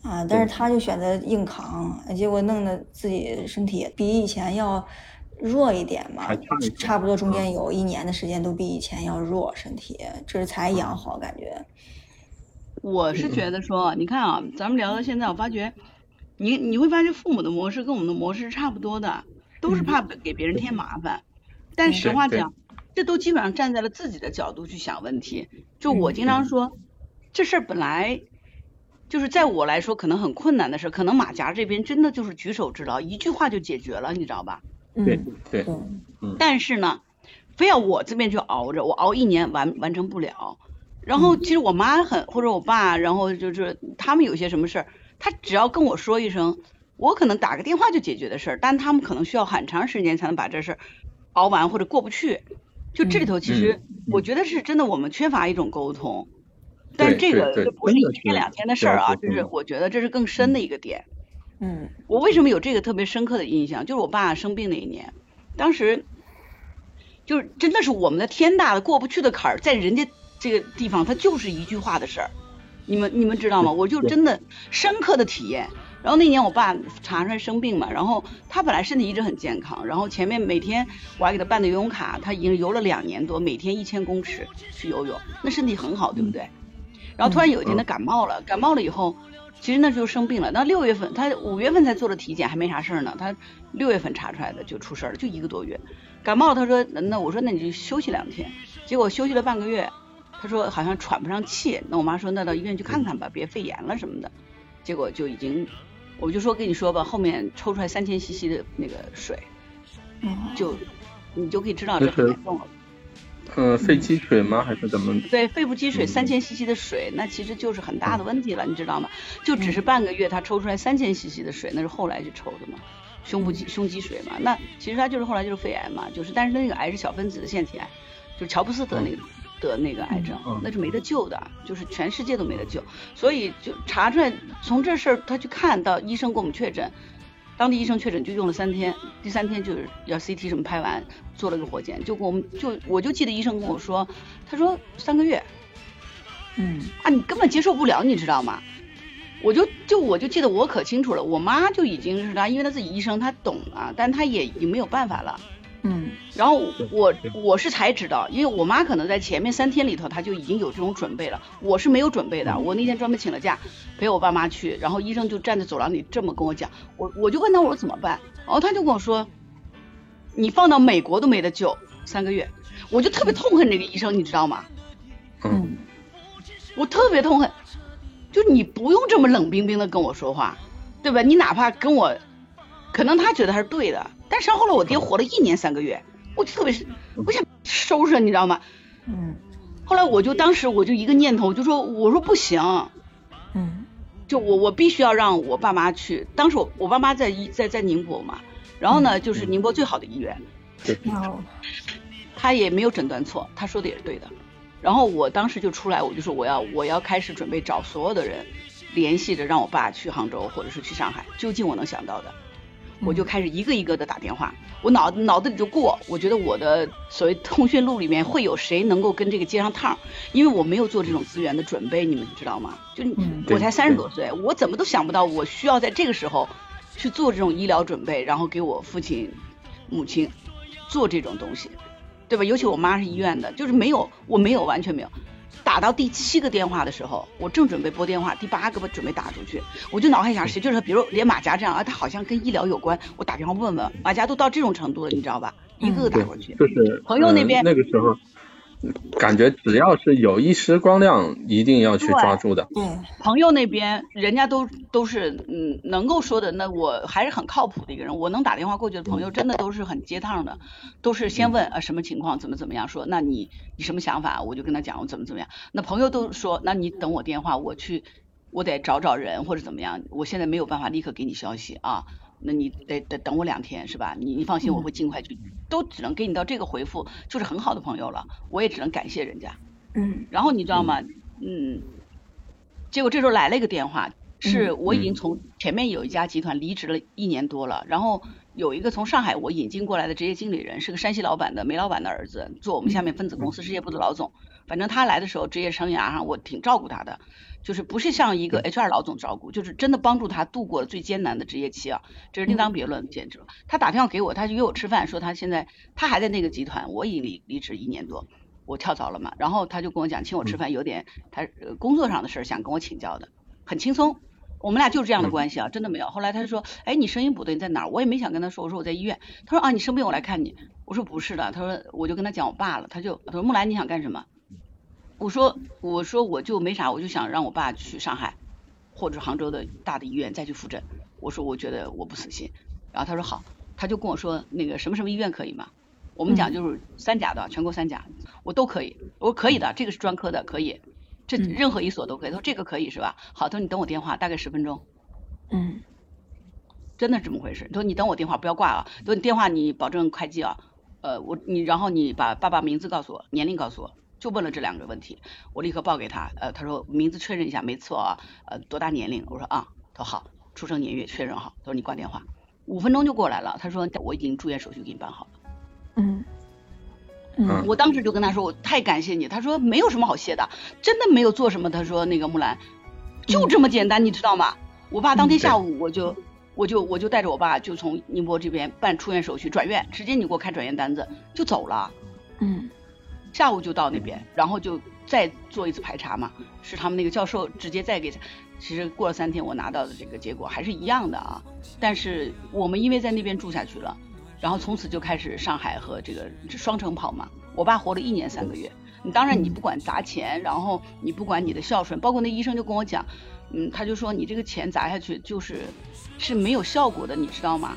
啊！但是他就选择硬扛，结果弄得自己身体比以前要弱一点嘛，差不多中间有一年的时间都比以前要弱身体，这才养好感觉。我是觉得说，你看啊，咱们聊到现在，我发觉你你会发现父母的模式跟我们的模式是差不多的。都是怕给别人添麻烦，但实话讲，这都基本上站在了自己的角度去想问题。就我经常说，这事儿本来就是在我来说可能很困难的事，可能马甲这边真的就是举手之劳，一句话就解决了，你知道吧？对对，嗯。但是呢，非要我这边去熬着，我熬一年完完成不了。然后其实我妈很或者我爸，然后就是他们有些什么事儿，他只要跟我说一声。我可能打个电话就解决的事儿，但他们可能需要很长时间才能把这事儿熬完或者过不去。就这里头，其实我觉得是真的，我们缺乏一种沟通。但这个不是一天两天的事儿啊，就是我觉得这是更深的一个点。嗯。我为什么有这个特别深刻的印象？就是我爸生病那一年，当时就是真的是我们的天大的过不去的坎儿，在人家这个地方，他就是一句话的事儿。你们你们知道吗？我就真的深刻的体验。然后那年我爸查出来生病嘛，然后他本来身体一直很健康，然后前面每天我还给他办的游泳卡，他已经游了两年多，每天一千公尺去游泳，那身体很好，对不对？然后突然有一天他感冒了，感冒了以后，其实那时候生病了。那六月份他五月份才做的体检，还没啥事儿呢，他六月份查出来的就出事儿了，就一个多月。感冒了，他说那我说那你就休息两天，结果休息了半个月，他说好像喘不上气，那我妈说那到医院去看看吧，别肺炎了什么的，结果就已经。我就说跟你说吧，后面抽出来三千 CC 的那个水，就你就可以知道这很严重了。嗯，肺积水吗？还是怎么？对，肺部积水，三千 CC 的水，那其实就是很大的问题了，你知道吗？就只是半个月，他抽出来三千 CC 的水，那是后来去抽的嘛，胸部积胸积水嘛，那其实他就是后来就是肺癌嘛，就是但是那个癌是小分子的腺体癌，就是乔布斯得那个。得那个癌症，那是没得救的，就是全世界都没得救，所以就查出来，从这事儿他去看到医生给我们确诊，当地医生确诊就用了三天，第三天就是要 CT 什么拍完，做了个活检，就跟我们就我就记得医生跟我说，他说三个月，嗯啊你根本接受不了，你知道吗？我就就我就记得我可清楚了，我妈就已经是她，因为她自己医生她懂啊，但她也已经没有办法了。嗯然后我我是才知道，因为我妈可能在前面三天里头，她就已经有这种准备了，我是没有准备的。我那天专门请了假陪我爸妈去，然后医生就站在走廊里这么跟我讲，我我就问他我说怎么办，然后他就跟我说，你放到美国都没得救，三个月，我就特别痛恨这个医生，你知道吗？嗯我特别痛恨，就你不用这么冷冰冰的跟我说话，对吧？你哪怕跟我，可能他觉得他是对的，但是后来我爹活了一年三个月，我就特别是，我想收拾，你知道吗？嗯。后来我就当时我就一个念头，我就说我说不行，嗯。就我我必须要让我爸妈去。当时我我爸妈在医在在宁波嘛，然后呢就是宁波最好的医院，哦。他也没有诊断错，他说的也是对的。然后我当时就出来，我就说我要我要开始准备找所有的人联系着让我爸去杭州或者是去上海，就近我能想到的，我就开始一个一个的打电话，我脑脑子里就过，我觉得我的所谓通讯录里面会有谁能够跟这个接上趟儿，因为我没有做这种资源的准备，你们知道吗？就我才三十多岁，我怎么都想不到我需要在这个时候去做这种医疗准备，然后给我父亲、母亲做这种东西。对吧？尤其我妈是医院的，就是没有，我没有，完全没有。打到第七个电话的时候，我正准备拨电话，第八个我准备打出去，我就脑海想谁，就是比如连马甲这样啊，他好像跟医疗有关，我打电话问问，马甲都到这种程度了，你知道吧？一个个打过去。，就是朋友那边嗯那个时候，感觉只要是有一丝光亮，一定要去抓住的。对朋友那边人家都都是嗯能够说的，那我还是很靠谱的一个人。我能打电话过去的朋友，真的都是很接趟的，都是先问啊什么情况，怎么怎么样说，那你你什么想法，我就跟他讲我怎么怎么样。那朋友都说，那你等我电话，我去我得找找人或者怎么样，我现在没有办法立刻给你消息啊。那你得得等我两天是吧？你你放心，我会尽快去，都只能给你到这个回复，就是很好的朋友了，我也只能感谢人家。嗯然后你知道吗？嗯，结果这时候来了一个电话，是我已经从前面有一家集团离职了一年多了，然后有一个从上海我引进过来的职业经理人，是个山西老板的煤老板的儿子，做我们下面分子公司事业部的老总。反正他来的时候，职业生涯上我挺照顾他的，就是不是像一个 HR 老总照顾，就是真的帮助他度过了最艰难的职业期啊，这是另当别论，简直了。他打电话给我，他就约我吃饭，说他现在他还在那个集团，我已经离离职一年多，我跳槽了嘛，然后他就跟我讲，请我吃饭，有点他呃工作上的事儿想跟我请教的，很轻松。我们俩就是这样的关系啊，真的没有。后来他就说，哎，你声音不对，你在哪儿？我也没想跟他说，我说我在医院。他说啊，你生病我来看你。我说不是的，他说我就跟他讲我爸了，他就他说木兰你想干什么？我说我说我就没啥，我就想让我爸去上海或者杭州的大的医院再去复诊。我说我觉得我不死心，然后他说好，他就跟我说那个什么什么医院可以吗？我们讲就是三甲的，全国三甲，我都可以。我说可以的，这个是专科的，可以，这嗯任何一所都可以。他说这个可以是吧？好，他说你等我电话，大概十分钟。嗯真的是这么回事。他说你等我电话，不要挂啊。他说你电话你保证快接啊。呃，我你然后你把爸爸名字告诉我，年龄告诉我，就问了这两个问题，我立刻报给他。呃，他说名字确认一下，没错啊。呃，多大年龄？我说啊。他说好，出生年月确认好。他说你挂电话，五分钟就过来了。他说我已经住院手续给你办好了。嗯嗯嗯我当时就跟他说，我太感谢你。他说没有什么好谢的，真的没有做什么。他说那个木兰，就这么简单，你知道吗？我爸当天下午我就我就我就带着我爸就从宁波这边办出院手续，转院，直接你给我开转院单子就走了。嗯下午就到那边，然后就再做一次排查嘛，是他们那个教授直接再给。其实过了三天，我拿到的这个结果还是一样的啊。但是我们因为在那边住下去了，然后从此就开始上海和这个双城跑嘛。我爸活了一年三个月，你当然你不管砸钱，然后你不管你的孝顺，包括那医生就跟我讲，嗯，他就说你这个钱砸下去就是是没有效果的，你知道吗？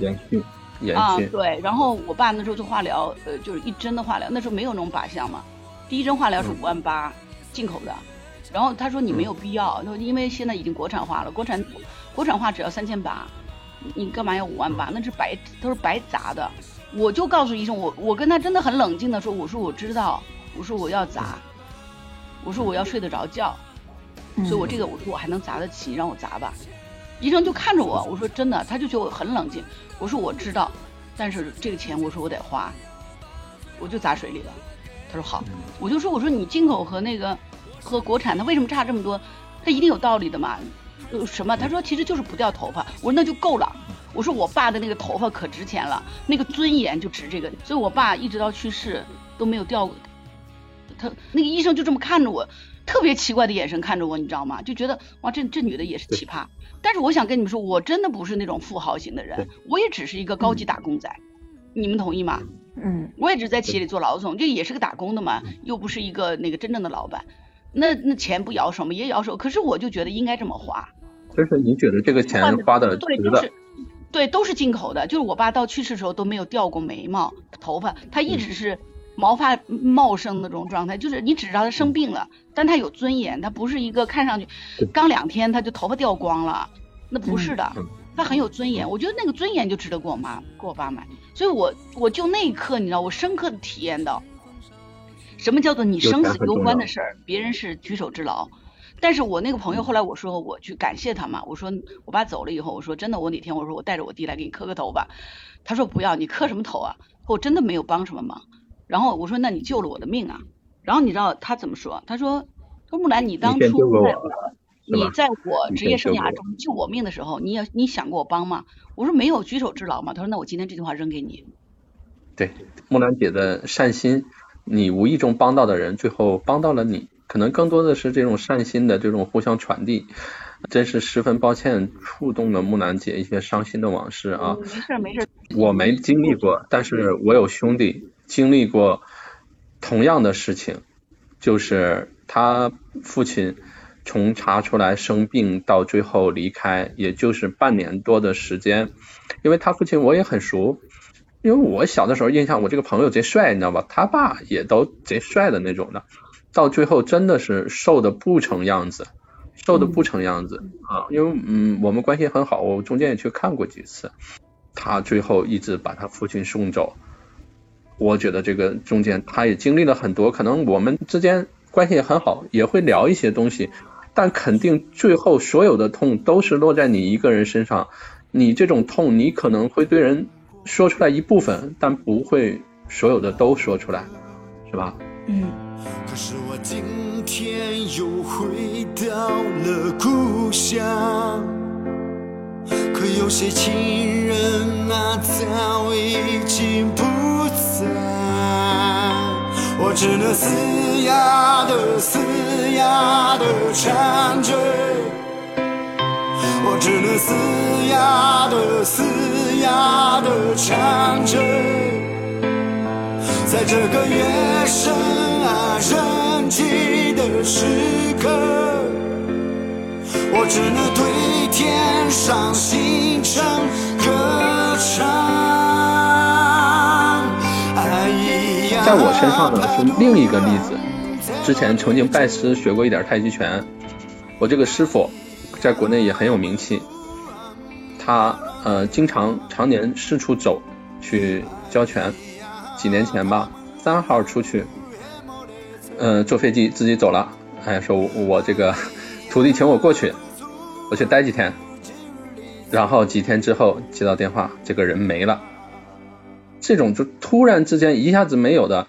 啊，续，对，然后我爸那时候做化疗，呃，就是一针的化疗，那时候没有那种靶向嘛，第一针化疗是五万八，进口的，然后他说你没有必要，因为现在已经国产化了，国产国产化只要三千八，你干嘛要五万八？那是白都是白砸的。我就告诉医生，我我跟他真的很冷静的说，我说我知道，我说我要砸，我说我要睡得着觉，嗯，所以我这个我说我还能砸得起，让我砸吧。医生就看着我，我说真的，他就觉得我很冷静。我说我知道，但是这个钱我说我得花，我就砸水里了。他说好，我就说我说你进口和那个和国产它为什么差这么多？它一定有道理的嘛。呃什么？他说其实就是不掉头发。我说那就够了。我说我爸的那个头发可值钱了，那个尊严就值这个，所以我爸一直到去世都没有掉过。他那个医生就这么看着我，特别奇怪的眼神看着我，你知道吗？就觉得哇，这这女的也是奇葩。但是我想跟你们说，我真的不是那种富豪型的人，我也只是一个高级打工仔，你们同意吗？嗯，我也只在企业里做老总，这也是个打工的嘛，又不是一个那个真正的老板。那那钱不摇手吗？也摇手。可是我就觉得应该这么花。就是你觉得这个钱花的对，值的。对，都是进口的。就是我爸到去世的时候都没有掉过眉毛、头发，他一直是毛发茂盛的那种状态。就是你只知道他生病了，但他有尊严，他不是一个看上去刚两天他就头发掉光了，那不是的，他很有尊严。我觉得那个尊严就值得给我妈、给我爸买。所以我我就那一刻，你知道，我深刻的体验到。什么叫做你生死攸关的事儿，别人是举手之劳。但是我那个朋友后来我说我去感谢他嘛，我说我爸走了以后，我说真的，我哪天我说我带着我弟来给你磕个头吧。他说不要，你磕什么头啊？我真的没有帮什么忙。然后我说那你救了我的命啊。然后你知道他怎么说？他说说木兰，你当初在你在我职业生涯中救我命的时候，你也你想过我帮吗？我说没有举手之劳嘛。他说那我今天这句话扔给你。对，木兰姐的善心。你无意中帮到的人，最后帮到了你，可能更多的是这种善心的这种互相传递。真是十分抱歉，触动了木兰姐一些伤心的往事啊。没事没事，我没经历过，但是我有兄弟经历过同样的事情，就是他父亲从查出来生病到最后离开，也就是半年多的时间。因为他父亲我也很熟。因为我小的时候印象，我这个朋友贼帅，你知道吧？他爸也都贼帅的那种的，到最后真的是瘦的不成样子，瘦的不成样子啊！因为嗯，我们关系很好，我中间也去看过几次。他最后一直把他父亲送走，我觉得这个中间他也经历了很多，可能我们之间关系也很好，也会聊一些东西，但肯定最后所有的痛都是落在你一个人身上，你这种痛，你可能会对人。说出来一部分，但不会所有的都说出来，是吧？嗯。可是我今天又回到了故乡，可有些亲人啊早已经不在，我只能嘶哑的嘶哑的唱着，我只能嘶哑的嘶。哑的唱着，在这个夜深啊人静的时刻，我只能对天上星辰歌唱。在我身上呢是另一个例子，之前曾经拜师学过一点太极拳，我这个师傅在国内也很有名气，他。呃，经常常年四处走去教拳。几年前吧，三号出去，呃，坐飞机自己走了。哎，说我这个徒弟请我过去，我去待几天。然后几天之后接到电话，这个人没了。这种就突然之间一下子没有的，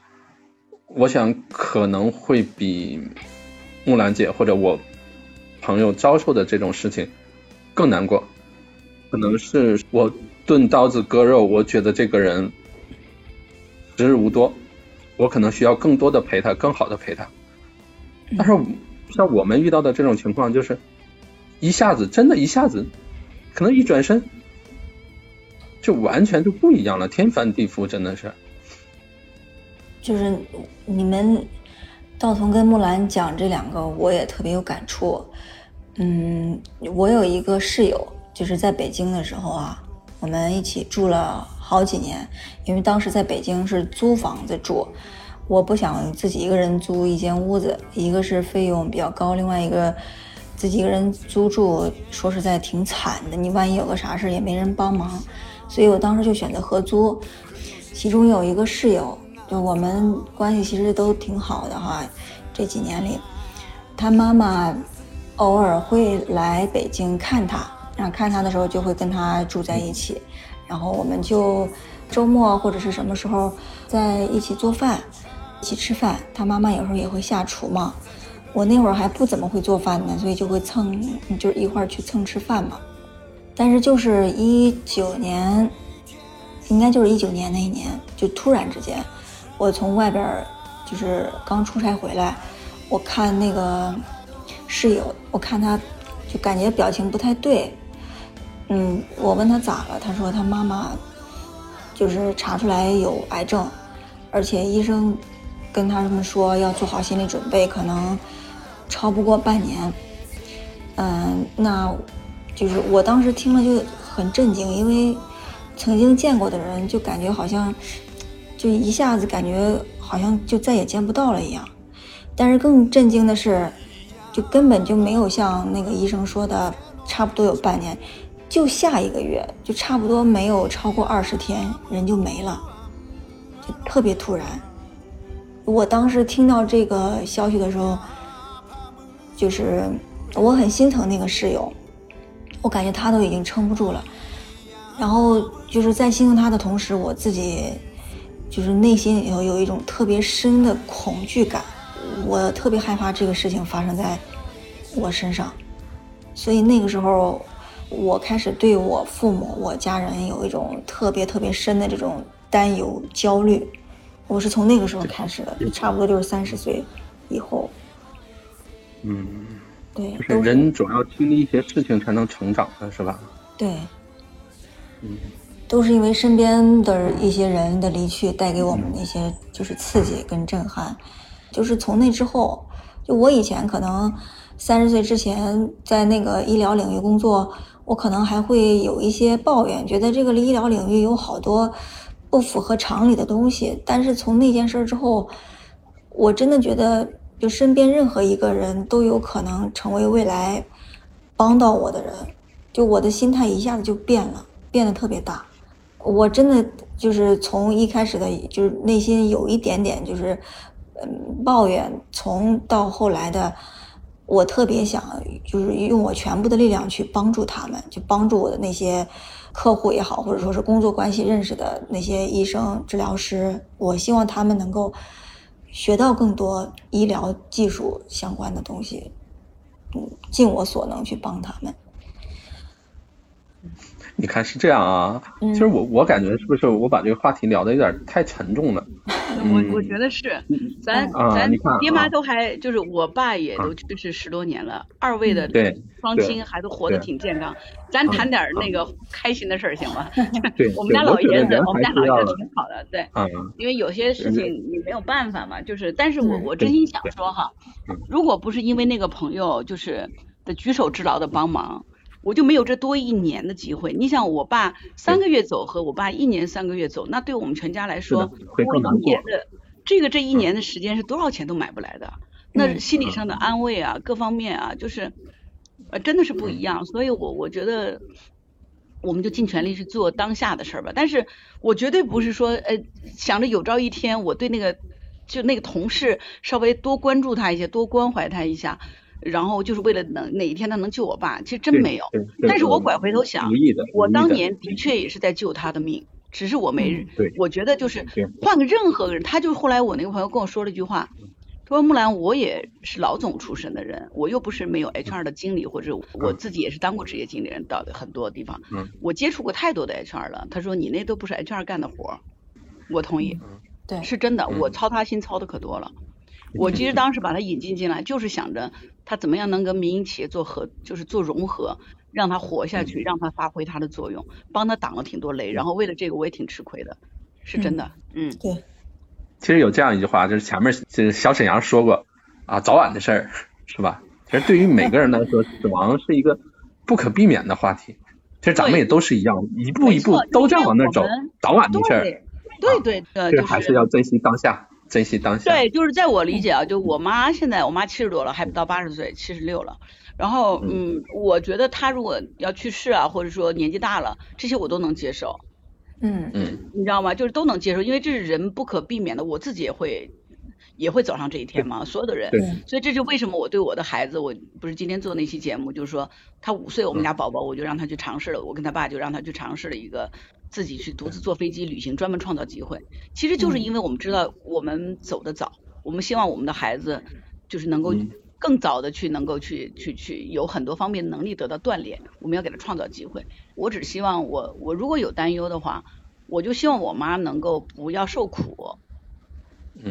我想可能会比木兰姐或者我朋友遭受的这种事情更难过。可能是我钝刀子割肉，我觉得这个人时日无多，我可能需要更多的陪他，更好的陪他。但是像我们遇到的这种情况，就是一下子，真的一下子，可能一转身就完全就不一样了，天翻地覆，真的是。就是你们道童跟木兰讲这两个，我也特别有感触。嗯，我有一个室友。就是在北京的时候啊，我们一起住了好几年，因为当时在北京是租房子住，我不想自己一个人租一间屋子，一个是费用比较高，另外一个自己一个人租住，说实在挺惨的，你万一有个啥事也没人帮忙，所以我当时就选择合租。其中有一个室友，就我们关系其实都挺好的哈，这几年里，他妈妈偶尔会来北京看他。然后看他的时候就会跟他住在一起，然后我们就周末或者是什么时候在一起做饭，一起吃饭。他妈妈有时候也会下厨嘛，我那会儿还不怎么会做饭呢，所以就会蹭，就一块儿去蹭吃饭嘛。但是就是一九年，应该就是一九年那一年，就突然之间，我从外边就是刚出差回来，我看那个室友，我看他就感觉表情不太对，嗯，我问他咋了，他说他妈妈就是查出来有癌症，而且医生跟他们说要做好心理准备，可能超不过半年。嗯，那就是我当时听了就很震惊，因为曾经见过的人就感觉好像就一下子感觉好像就再也见不到了一样。但是更震惊的是，就根本就没有像那个医生说的差不多有半年，就下一个月就差不多没有超过二十天人就没了，就特别突然。我当时听到这个消息的时候，就是我很心疼那个室友，我感觉他都已经撑不住了。然后就是在心疼他的同时，我自己就是内心里头有一种特别深的恐惧感，我特别害怕这个事情发生在我身上，所以那个时候我开始对我父母、我家人有一种特别特别深的这种担忧、焦虑。我是从那个时候开始的，差不多就是三十岁以后，嗯，对，就是人总要经历一些事情才能成长的，是吧？对，嗯，都是因为身边的一些人的离去带给我们的一些就是刺激跟震撼，就是从那之后，就我以前可能三十岁之前在那个医疗领域工作，我可能还会有一些抱怨，觉得这个医疗领域有好多不符合常理的东西，但是从那件事儿之后，我真的觉得就身边任何一个人都有可能成为未来帮到我的人。就我的心态一下子就变了，变得特别大。我真的就是从一开始的，就是内心有一点点就是，嗯，抱怨，从到后来的，我特别想就是用我全部的力量去帮助他们，就帮助我的那些客户也好，或者说是工作关系认识的那些医生、治疗师，我希望他们能够学到更多医疗技术相关的东西，嗯，尽我所能去帮他们。你看是这样啊，嗯其实我我感觉是不是我把这个话题聊的有点太沉重了？我我觉得是，咱啊咱爹妈都还就是我爸也都去世十多年了，二位的双亲还都活得挺健康。咱谈点那个开心的事儿行吗？对，我们家老爷子，我们家老爷子挺好的，对。啊，因为有些事情你没有办法嘛，就是，但是我嗯我真心想说哈嗯，如果不是因为那个朋友就是的举手之劳的帮忙，我就没有这多一年的机会。你想，我爸三个月走和我爸一年三个月走，那对我们全家来说，一年的这个这一年的时间是多少钱都买不来的。那嗯心理上的安慰啊，各方面啊，就是呃真的是不一样。所以我我觉得。我们就尽全力去做当下的事儿吧，但是我绝对不是说，呃，想着有朝一天我对那个就那个同事稍微多关注他一些，多关怀他一下，然后就是为了能哪一天他能救我爸，其实真没有。但是我拐回头想我当年的确也是在救他的命，只是我没我觉得就是换个任何个人，他就后来我那个朋友跟我说了一句话，他说木兰，我也是老总出身的人，我又不是没有 HR 的经理，或者我自己也是当过职业经理人，到的很多地方，嗯我接触过太多的 HR 了。他说你那都不是 HR 干的活儿，我同意，对，是真的，嗯我操他心操的可多了。我其实当时把他引进进来，就是想着他怎么样能跟民营企业做合，就是做融合，让他活下去，让他发挥他的作用，帮他挡了挺多雷。然后为了这个，我也挺吃亏的，是真的。嗯，对，其实有这样一句话，就是前面就是小沈阳说过啊，早晚的事儿，是吧？其实对于每个人来说，死亡是一个不可避免的话题。其实咱们也都是一样，一步一步都在往那儿走早晚的事儿。对对对，就还是要珍惜当下，珍惜当下。对，就是在我理解啊，就我妈现在，我妈七十多了，还不到八十岁，七十六了。然后，嗯，我觉得她如果要去世啊，或者说年纪大了，这些我都能接受，嗯嗯，你知道吗？就是都能接受，因为这是人不可避免的，我自己也会也会走上这一天嘛，所有的人。所以这就为什么我对我的孩子，我不是今天做那期节目，就是说他五岁，我们家宝宝，我就让他去尝试了，我跟他爸就让他去尝试了一个自己去独自坐飞机旅行，专门创造机会。其实就是因为我们知道我们走得早，我们希望我们的孩子就是能够嗯更早的去能够去去去有很多方面能力得到锻炼，我们要给他创造机会。我只希望我我如果有担忧的话，我就希望我妈能够不要受苦。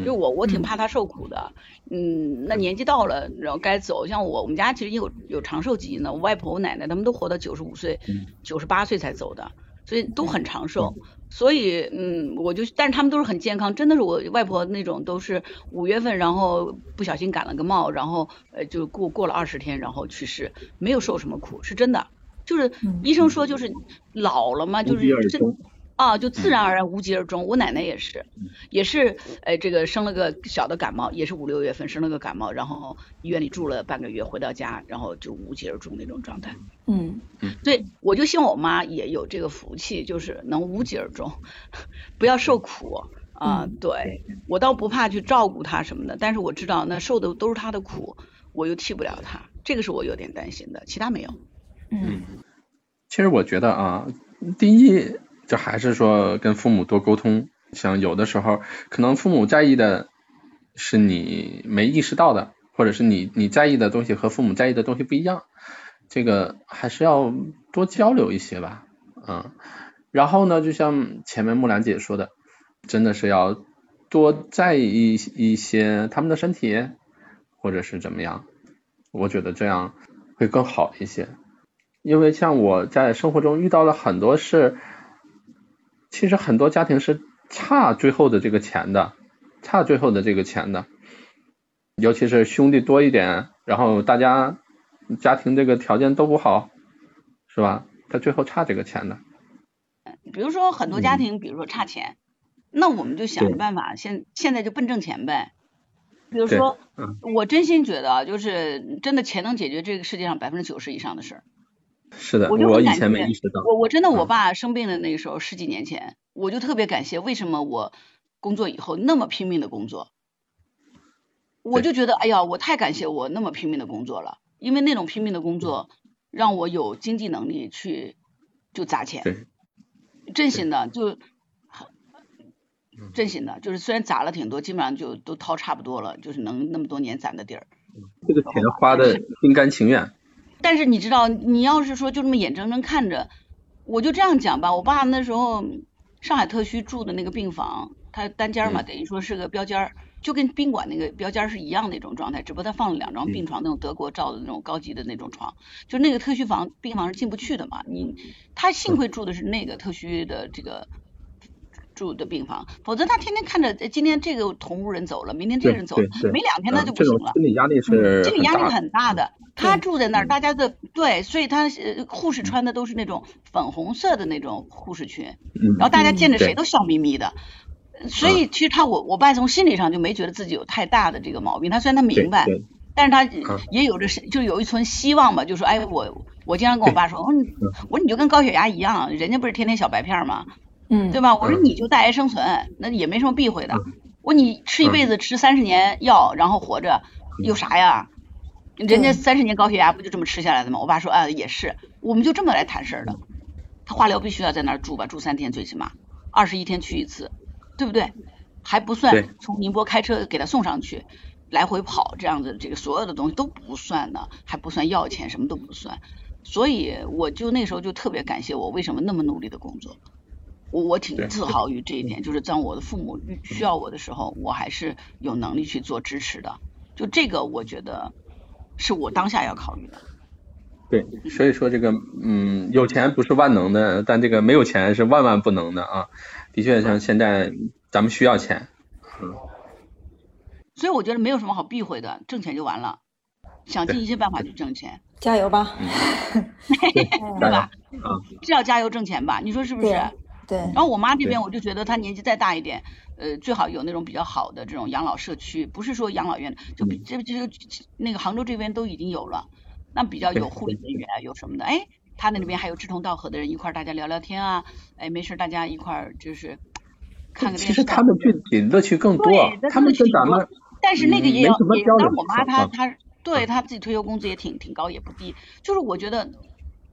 就我我挺怕他受苦的，嗯，那年纪到了，然后该走，像我我们家其实有有长寿基因的，我外婆我奶奶他们都活到九十五岁、九十八岁才走的，所以都很长寿。所以嗯，我就但是他们都是很健康，真的是我外婆那种都是五月份，然后不小心感了个冒，然后呃就过过了二十天，然后去世，没有受什么苦，是真的。就是医生说就是老了嘛，就是这。啊，就自然而然无疾而终。我奶奶也是，也是，哎，这个生了个小的感冒，也是五六月份生了个感冒，然后医院里住了半个月，回到家，然后就无疾而终那种状态。嗯嗯，对，我就希望我妈也有这个福气，就是能无疾而终，不要受苦啊。对我倒不怕去照顾她什么的，但是我知道那受的都是她的苦，我又替不了她，这个是我有点担心的，其他没有。嗯，其实我觉得啊，第一。就还是说跟父母多沟通，像有的时候可能父母在意的是你没意识到的，或者是你你在意的东西和父母在意的东西不一样，这个还是要多交流一些吧，嗯，然后呢，就像前面木兰姐说的，真的是要多在意一些他们的身体，或者是怎么样，我觉得这样会更好一些，因为像我在生活中遇到了很多事。其实很多家庭是差最后的这个钱的，差最后的这个钱的，尤其是兄弟多一点，然后大家家庭这个条件都不好，是吧？他最后差这个钱的。比如说很多家庭，比如说差钱，那我们就想着办法，现现在就奔挣钱呗。比如说，我真心觉得，就是真的钱能解决这个世界上百分之九十以上的事儿。是的，我以前没意识到。我我真的，我爸生病的那个时候十几年前，我就特别感谢，为什么我工作以后那么拼命的工作？我就觉得，哎呀，我太感谢我那么拼命的工作了，因为那种拼命的工作让我有经济能力去就砸钱，真心的就真心的，就是虽然砸了挺多，基本上就都掏差不多了，就是能那么多年攒的底儿。这个钱花的心甘情愿。但是你知道，你要是说就这么眼睁睁看着，我就这样讲吧。我爸那时候上海特需住的那个病房，他单间嘛，等于说是个标间儿，就跟宾馆那个标间是一样的一种状态，只不过他放了两张病床，那种德国造的那种高级的那种床，就那个特需房病房是进不去的嘛。你他幸亏住的是那个特需的这个住的病房，否则他天天看着今天这个同屋人走了，明天这个人走了，没两天他就不行了。心理压力是心理压力很大的。他住在那儿，大家的对，所以他护士穿的都是那种粉红色的那种护士裙，然后大家见着谁都笑眯眯的，所以其实他我我爸从心理上就没觉得自己有太大的这个毛病，他虽然他明白，但是他也有着就有一存希望吧，就说哎我我经常跟我爸说，我说我说你就跟高血压一样，人家不是天天小白片吗？嗯，对吧？我说你就带癌生存，那也没什么避讳的，我说你吃一辈子吃三十年药然后活着有啥呀？人家三十年高血压不就这么吃下来的吗？我爸说啊也是，我们就这么来谈事儿的。他化疗必须要在那儿住吧，住三天最起码，二十一天去一次，对不对？还不算从宁波开车给他送上去，来回跑这样子，这个所有的东西都不算呢，还不算药钱，什么都不算。所以我就那时候就特别感谢我为什么那么努力的工作，我我挺自豪于这一点，就是当我的父母需要我的时候，我还是有能力去做支持的。就这个，我觉得。是我当下要考虑的。对，所以说这个，嗯，有钱不是万能的，但这个没有钱是万万不能的啊。的确，像现在咱们需要钱，嗯。所以我觉得没有什么好避讳的，挣钱就完了，想尽一切办法去挣钱。加油吧，对吧？是要加油挣钱吧？你说是不是？对。然后我妈这边，我就觉得她年纪再大一点。呃，最好有那种比较好的这种养老社区，不是说养老院，就比这这那个杭州这边都已经有了，那比较有护理人员，有什么的，哎，他那里边还有志同道合的人一块儿大家聊聊天啊，哎，没事大家一块儿就是看个电视。其实他们具体乐趣更多，他们跟咱们，但是那个也要也，当我妈她她对她自己退休工资也挺挺高也不低，就是我觉得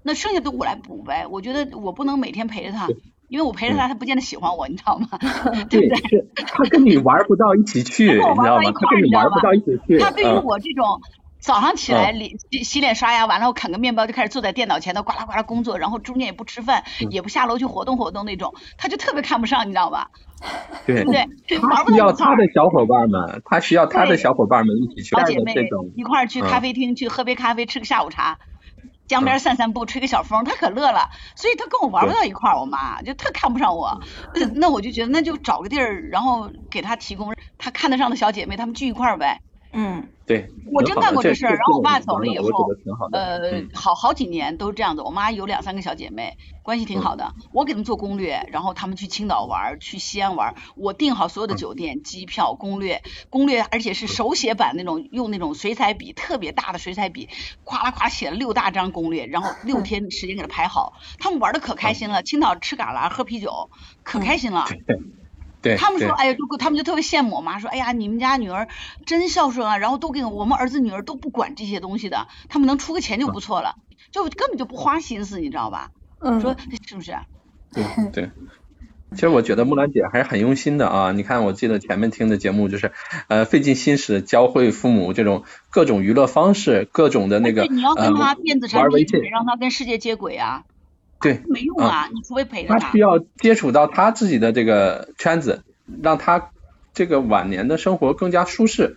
那剩下的我来补呗，我觉得我不能每天陪着她。因为我陪着他，他不见得喜欢我，你知道吗？对不对？他跟你玩不到一起去，你知道吗？他跟你玩不到一起去。他对于我这种早上起来洗洗洗脸刷牙完了，我啃个面包就开始坐在电脑前头呱啦呱啦工作，然后中间也不吃饭，也不下楼去活动活动那种，他就特别看不上，你知道吧？对对不要。他的小伙伴们，他需要他的小伙伴们一起去干小姐妹的这种，一块儿去嗯咖啡厅去喝杯咖啡，吃个下午茶，江边散散步，吹个小风，她可乐了。所以她跟我玩不到一块儿，我妈就特看不上我。那那我就觉得那就找个地儿，然后给她提供她看得上的小姐妹，她们聚一块儿呗。嗯对，我真干过这事儿，然后我爸走了以后。呃嗯，好好几年都是这样子。我妈有两三个小姐妹，关系挺好的。我给他们做攻略，然后他们去青岛玩儿，去西安玩儿，我订好所有的酒店、机票、攻略，攻略，而且是手写版那种，用那种水彩笔，特别大的水彩笔，咵啦咵写了六大张攻略，然后六天时间给他排好。他们玩的可开心了，青岛吃嘎啦喝啤酒，可开心了。对，他们说，哎呀，就他们就特别羡慕我妈，说，哎呀，你们家女儿真孝顺啊，然后都给我我们儿子女儿都不管这些东西的，他们能出个钱就不错了，就根本就不花心思，你知道吧？嗯，说是不是？对对。其实我觉得木兰姐还是很用心的啊！你看，我记得前面听的节目就是，呃，费尽心思教会父母这种各种娱乐方式，各种的那个你要跟他呃电子产品，让他跟世界接轨啊，对，没用啊，你除非陪着他他需。要接触到他自己的这个圈子，让他这个晚年的生活更加舒适，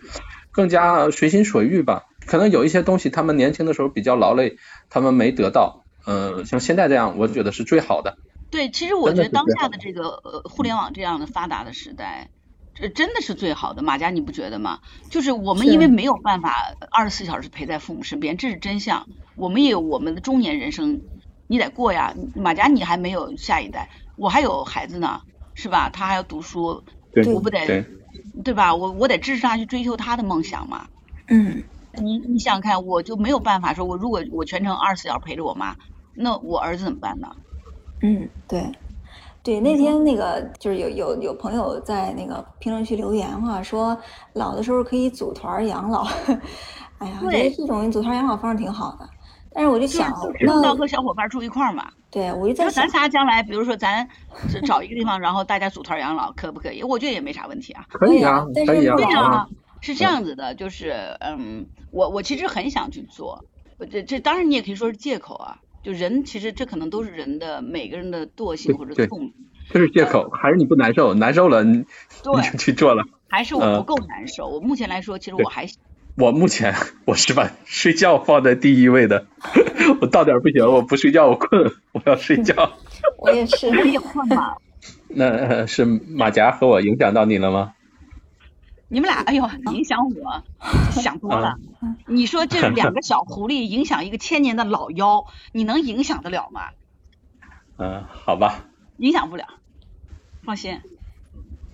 更加随心所欲吧。可能有一些东西他们年轻的时候比较劳累，他们没得到，呃，像现在这样，我觉得是最好的。对，其实我觉得当下的这个呃互联网这样的发达的时代，这真的是最好的。马佳，你不觉得吗？就是我们因为没有办法二十四小时陪在父母身边，这是真相。我们也有我们的中年人生，你得过呀。马甲，你还没有下一代，我还有孩子呢，是吧？他还要读书，对我不得对对吧？我我得支持他去追求他的梦想嘛。嗯你你想想看，我就没有办法说，我如果我全程二十四小时陪着我妈，那我儿子怎么办呢？嗯，对。对，那天那个就是有有有朋友在那个评论区留言哈，说老的时候可以组团养老。哎呀，我觉得这种组团养老方式挺好的，但是我就就是想，就是到那和小伙伴住一块儿嘛。对我就在想咱，仨将来，比如说咱找一个地方，然后大家组团养老，可不可以？我觉得也没啥问题啊。可以啊，对呀可以啊但是，对呀、啊是这样子的，就是嗯，我我其实很想去做，这这当然你也可以说是借口啊。就人其实这可能都是人的每个人的惰性或者动力，这是借口，还是你不难受？难受了，你你，就去做了。还是我呃不够难受。我目前来说，其实我还我目前 我是把睡觉放在第一位的，我到点儿不行，我不睡觉我困，我要睡觉。我也是，我也困嘛。那呃是马甲和我影响到你了吗？你们俩，哎呦，影响我，想多了。你说这两个小狐狸影响一个千年的老妖，你能影响得了吗？嗯、好吧。影响不了，放心。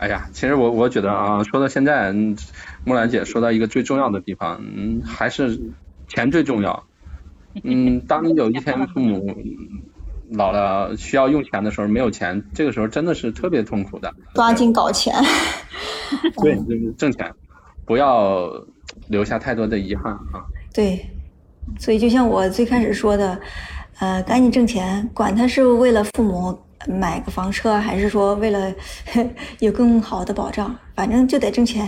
哎呀，其实我我觉得啊，说到现在，嗯木兰姐说到一个最重要的地方，嗯，还是钱最重要。嗯，当你有一天父母老了需要用钱的时候没有钱，这个时候真的是特别痛苦的。抓紧搞钱。对，就是挣钱，不要留下太多的遗憾啊。对，所以就像我最开始说的，呃，赶紧挣钱，管他是为了父母买个房车，还是说为了 有更好的保障，反正就得挣钱。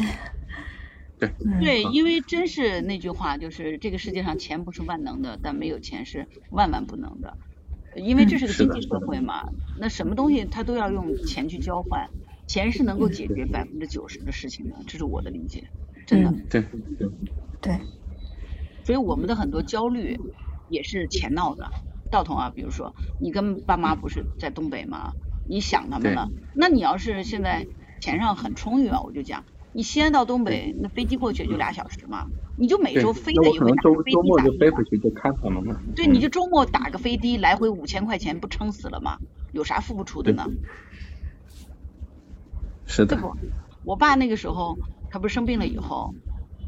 对，嗯，对，因为真是那句话，就是这个世界上钱不是万能的，但没有钱是万万不能的。因为这是个经济社会嘛，那什么东西它都要用钱去交换，钱是能够解决百分之九十的事情的，这是我的理解，真的。嗯对对，对，所以我们的很多焦虑也是钱闹的。道童啊，比如说你跟爸妈不是在东北吗？你想他们了，那你要是现在钱上很充裕啊，我就讲，你西安到东北那飞机过去也就俩小时嘛，你就每周飞那了一回，飞飞回去就看他们嘛。对，你就周末打个飞的来回五千块钱，不撑死了吗？有啥付不出的呢？是的？我爸那个时候，他不是生病了以后，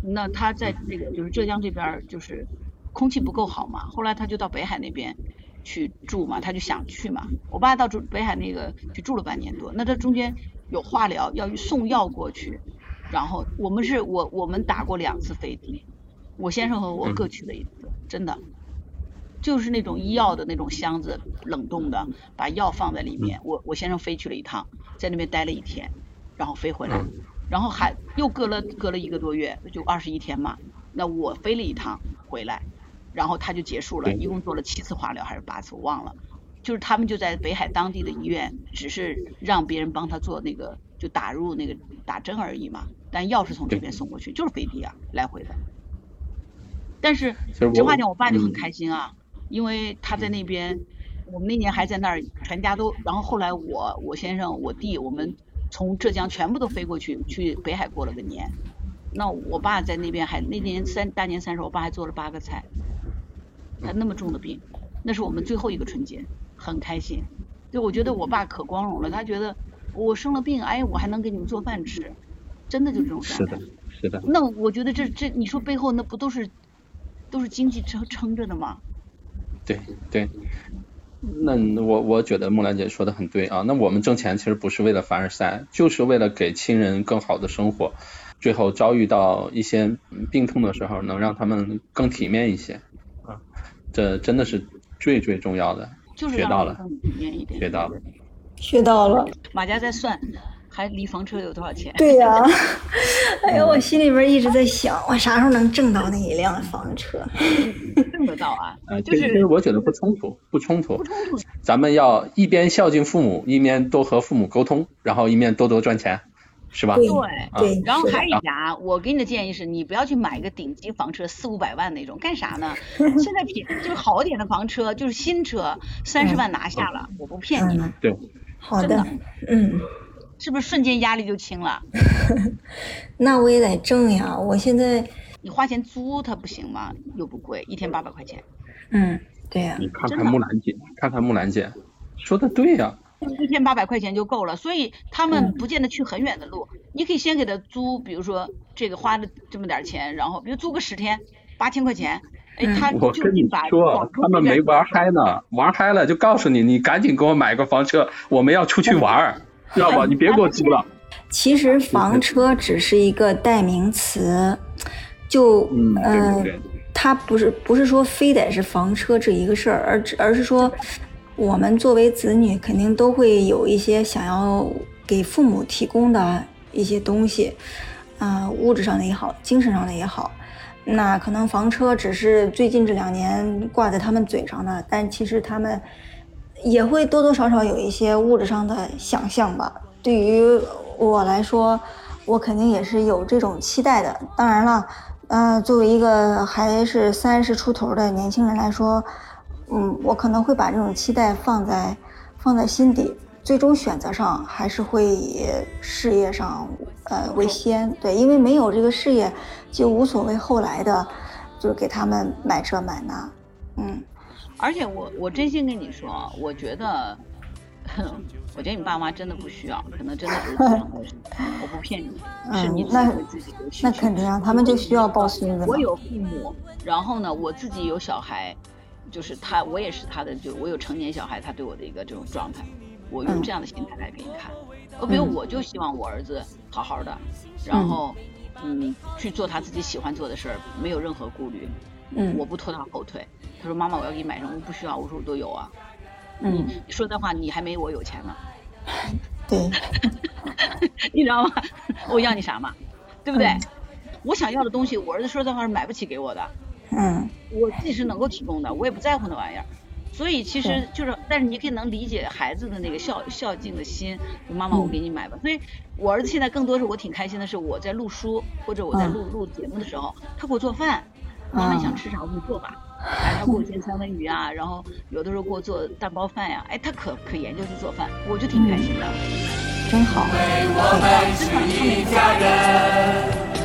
那他在这个就是浙江这边儿就是空气不够好嘛，后来他就到北海那边去住嘛，他就想去嘛。我爸到住北海那个去住了半年多，那这中间有化疗，要送药过去，然后我们是我我们打过两次飞的，我先生和我各去了一次，真的。就是那种医药的那种箱子，冷冻的，把药放在里面。我我先生飞去了一趟，在那边待了一天，然后飞回来，然后还又隔了隔了一个多月，就二十一天嘛，那我飞了一趟回来，然后他就结束了，一共做了七次化疗还是八次，我忘了。就是他们就在北海当地的医院，只是让别人帮他做那个，就打入那个打针而已嘛。但药是从这边送过去，就是飞机啊，来回的。但是其实话讲，我爸就很嗯开心啊，因为他在那边，我们那年还在那儿，全家都，然后后来我我先生我弟我们从浙江全部都飞过去，去北海过了个年。那我爸在那边还那年三大年三十，我爸还做了八个菜，他那么重的病，那是我们最后一个春节，很开心。就我觉得我爸可光荣了，他觉得我生了病，哎，我还能给你们做饭吃，真的就这种感觉。是的，是的，那我觉得这这，你说背后那不都是都是经济撑撑着的吗？对对。那我我觉得木兰姐说的很对啊。那我们挣钱其实不是为了凡尔赛，就是为了给亲人更好的生活。最后遭遇到一些病痛的时候，能让他们更体面一些啊，这真的是最最重要的。就是学到了。学到了。学到了。马家在算，还离房车有多少钱？对呀、哎呀，我心里边一直在想，我啥时候能挣到那一辆房车？挣得到啊，啊，就是其实我觉得不冲突，不冲突不。冲突。咱们要一边孝敬父母，一边多和父母沟通，然后一面多多赚钱，是吧？对对。后还有一家，啊我给你的建议是，你不要去买一个顶级房车，四五百万那种，干啥呢？现在便就是好一点的房车，就是新车，三十万拿下了，我不骗你，嗯，对，好的，嗯，是不是瞬间压力就轻了？那我也得挣呀。我现在，你花钱租它不行吗？又不贵，一天八百块钱，嗯，对呀、你看看木兰姐，看看木兰姐，说的对呀、一天八百块钱就够了。所以他们不见得去很远的路，你可以先给他租，比如说这个花的这么点钱，然后比如租个十天，八千块钱，哎，嗯他我跟你说他们没玩嗨呢，玩嗨了就告诉你，你赶紧给我买个房车，我们要出去玩儿，知道吧？你别给我租了。其实房车只是一个代名词，就嗯，他不是不是说非得是房车这一个事儿，而只而是说，我们作为子女肯定都会有一些想要给父母提供的一些东西，啊、物质上的也好，精神上的也好。那可能房车只是最近这两年挂在他们嘴上的，但其实他们也会多多少少有一些物质上的想象吧。对于我来说，我肯定也是有这种期待的。当然了，呃，作为一个还是三十出头的年轻人来说，嗯，我可能会把这种期待放在放在心底，最终选择上还是会以事业上呃为先。对，因为没有这个事业，就无所谓后来的，就是给他们买这买那。嗯而且我我真心跟你说啊，我觉得，我觉得你爸妈真的不需要，可能真的不是自己的事我不骗你，是你自己嗯那会自己有需求那肯定啊，他们就需要抱孙子我。有父母，然后呢，我自己有小孩，就是他，我也是他的，就我有成年小孩，他对我的一个这种状态，我用嗯这样的心态来给你看。我比如嗯我就希望我儿子好好的，然后嗯去做他自己喜欢做的事儿，没有任何顾虑，嗯我不拖他后腿。他说妈妈我要给你买什么？我不需要，我说我都有啊。嗯，你说的话你还没我有钱呢，对，你知道吗？我要你啥嘛，对不对？嗯我想要的东西，我儿子说实话是买不起给我的。嗯我自己是能够提供的，我也不在乎那玩意儿。所以其实就是，但是你可以能理解孩子的那个孝孝敬的心。妈妈，我给你买吧。所以，我儿子现在更多是我挺开心的是，我在录书或者我在录录节目的时候，他给我做饭。妈妈想吃啥，我给你做吧。哎，他给我煎三文鱼啊，然后有的时候给我做蛋包饭呀、哎，他可可研究去做饭，我就挺开心的。真好。我们是一家人，